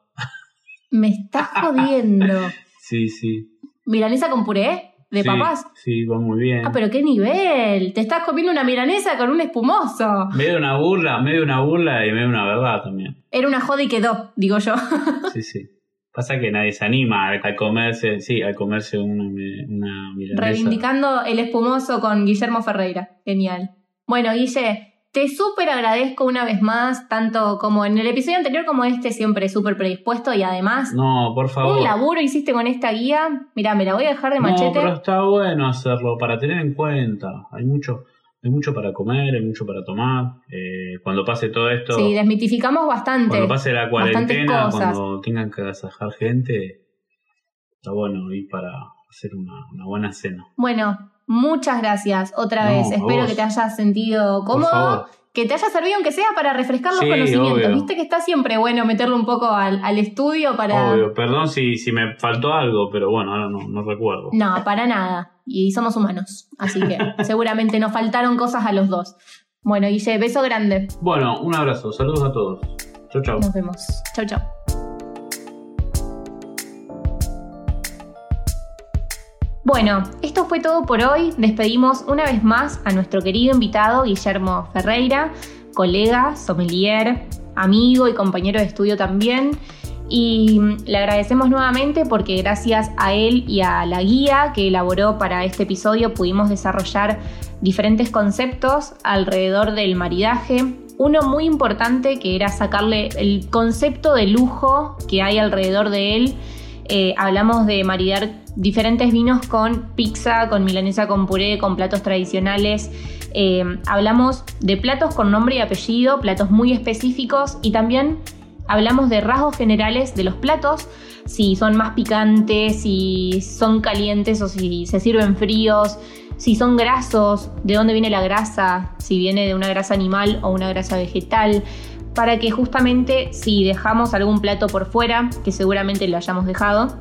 Me estás jodiendo. Sí, sí. ¿Milanesa con puré? ¿De Sí, papas? Sí, va muy bien. Ah, pero qué nivel. Te estás comiendo una milanesa con un espumoso. Medio una burla, medio una burla y medio una verdad también. Era una joda y quedó, digo yo. Sí, sí. Pasa que nadie se anima al comerse, sí, al comerse una, una milanesa. Reivindicando el espumoso con Guillermo Ferreira. Genial. Bueno, Guille, te súper agradezco una vez más, tanto como en el episodio anterior como este, siempre súper predispuesto y además, No, por favor. un laburo hiciste con esta guía. Mira, me la voy a dejar de No, machete. pero está bueno hacerlo para tener en cuenta. Hay mucho, hay mucho para comer, hay mucho para tomar. Eh, cuando pase todo esto, Sí, desmitificamos bastante. cuando pase la cuarentena, cuando tengan que agasajar gente, está bueno ir para hacer una, una buena cena. Bueno, muchas gracias otra No, vez. Espero vos. que te hayas sentido cómodo. Que te haya servido, aunque sea para refrescar los Sí, conocimientos. obvio. Viste que está siempre bueno meterle un poco al, al estudio para. Obvio, perdón si, si me faltó algo, pero bueno, ahora no, no recuerdo. No, para nada. Y somos humanos. Así que seguramente nos faltaron cosas a los dos. Bueno, Guille, beso grande. Bueno, un abrazo, saludos a todos. Chau, chau. Nos vemos. Chau, chau. Bueno, esto fue todo por hoy. Despedimos una vez más a nuestro querido invitado Guillermo Ferreira, colega, sommelier, amigo y compañero de estudio también. Y le agradecemos nuevamente porque gracias a él y a la guía que elaboró para este episodio pudimos desarrollar diferentes conceptos alrededor del maridaje. Uno muy importante que era sacarle el concepto de lujo que hay alrededor de él. Eh, hablamos de maridar diferentes vinos con pizza, con milanesa con puré, con platos tradicionales. Eh, hablamos de platos con nombre y apellido, platos muy específicos y también hablamos de rasgos generales de los platos, si son más picantes, si son calientes o si se sirven fríos, si son grasos, de dónde viene la grasa, si viene de una grasa animal o una grasa vegetal, para que justamente si dejamos algún plato por fuera, que seguramente lo hayamos dejado,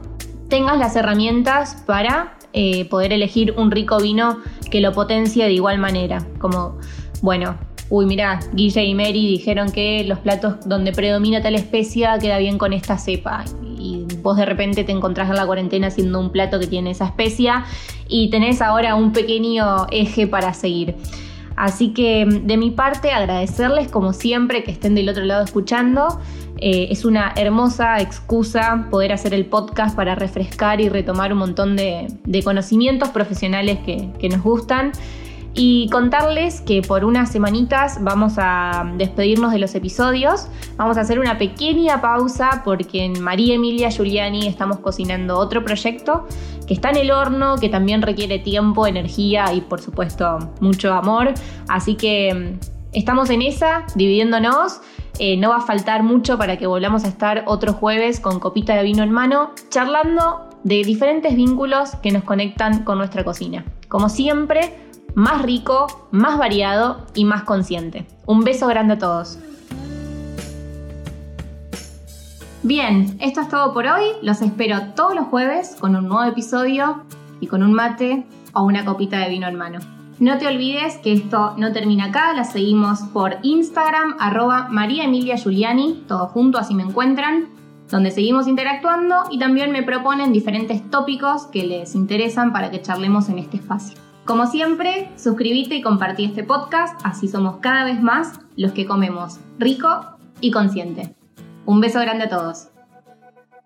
tengas las herramientas para eh, poder elegir un rico vino que lo potencie de igual manera. Como, bueno, uy, mira, Guille y Mary dijeron que los platos donde predomina tal especia queda bien con esta cepa. Y vos de repente te encontrás en la cuarentena haciendo un plato que tiene esa especia y tenés ahora un pequeño eje para seguir. Así que de mi parte agradecerles como siempre que estén del otro lado escuchando. Eh, es una hermosa excusa poder hacer el podcast para refrescar y retomar un montón de, conocimientos profesionales que nos gustan y contarles que por unas semanitas vamos a despedirnos de los episodios. Vamos a hacer una pequeña pausa porque en María Emilia Giuliani estamos cocinando otro proyecto que está en el horno, que también requiere tiempo, energía y por supuesto mucho amor. Así que mm, estamos en esa, dividiéndonos. Eh, no va a faltar mucho para que volvamos a estar otro jueves con copita de vino en mano, charlando de diferentes vínculos que nos conectan con nuestra cocina. Como siempre, más rico, más variado y más consciente. Un beso grande a todos. Bien, esto es todo por hoy. Los espero todos los jueves con un nuevo episodio y con un mate o una copita de vino en mano. No te olvides que esto no termina acá, la seguimos por Instagram, arroba María Emilia Giuliani, todo junto, así me encuentran, donde seguimos interactuando y también me proponen diferentes tópicos que les interesan para que charlemos en este espacio. Como siempre, suscríbete y compartí este podcast, así somos cada vez más los que comemos rico y consciente. Un beso grande a todos.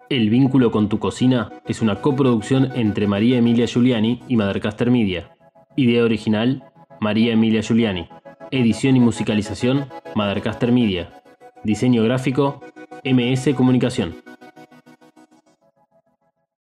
El vínculo con tu cocina es una coproducción entre María Emilia Giuliani y Madercaster Media. Idea original, María Emilia Giuliani. Edición y musicalización, Madercaster Media. Diseño gráfico, MS Comunicación.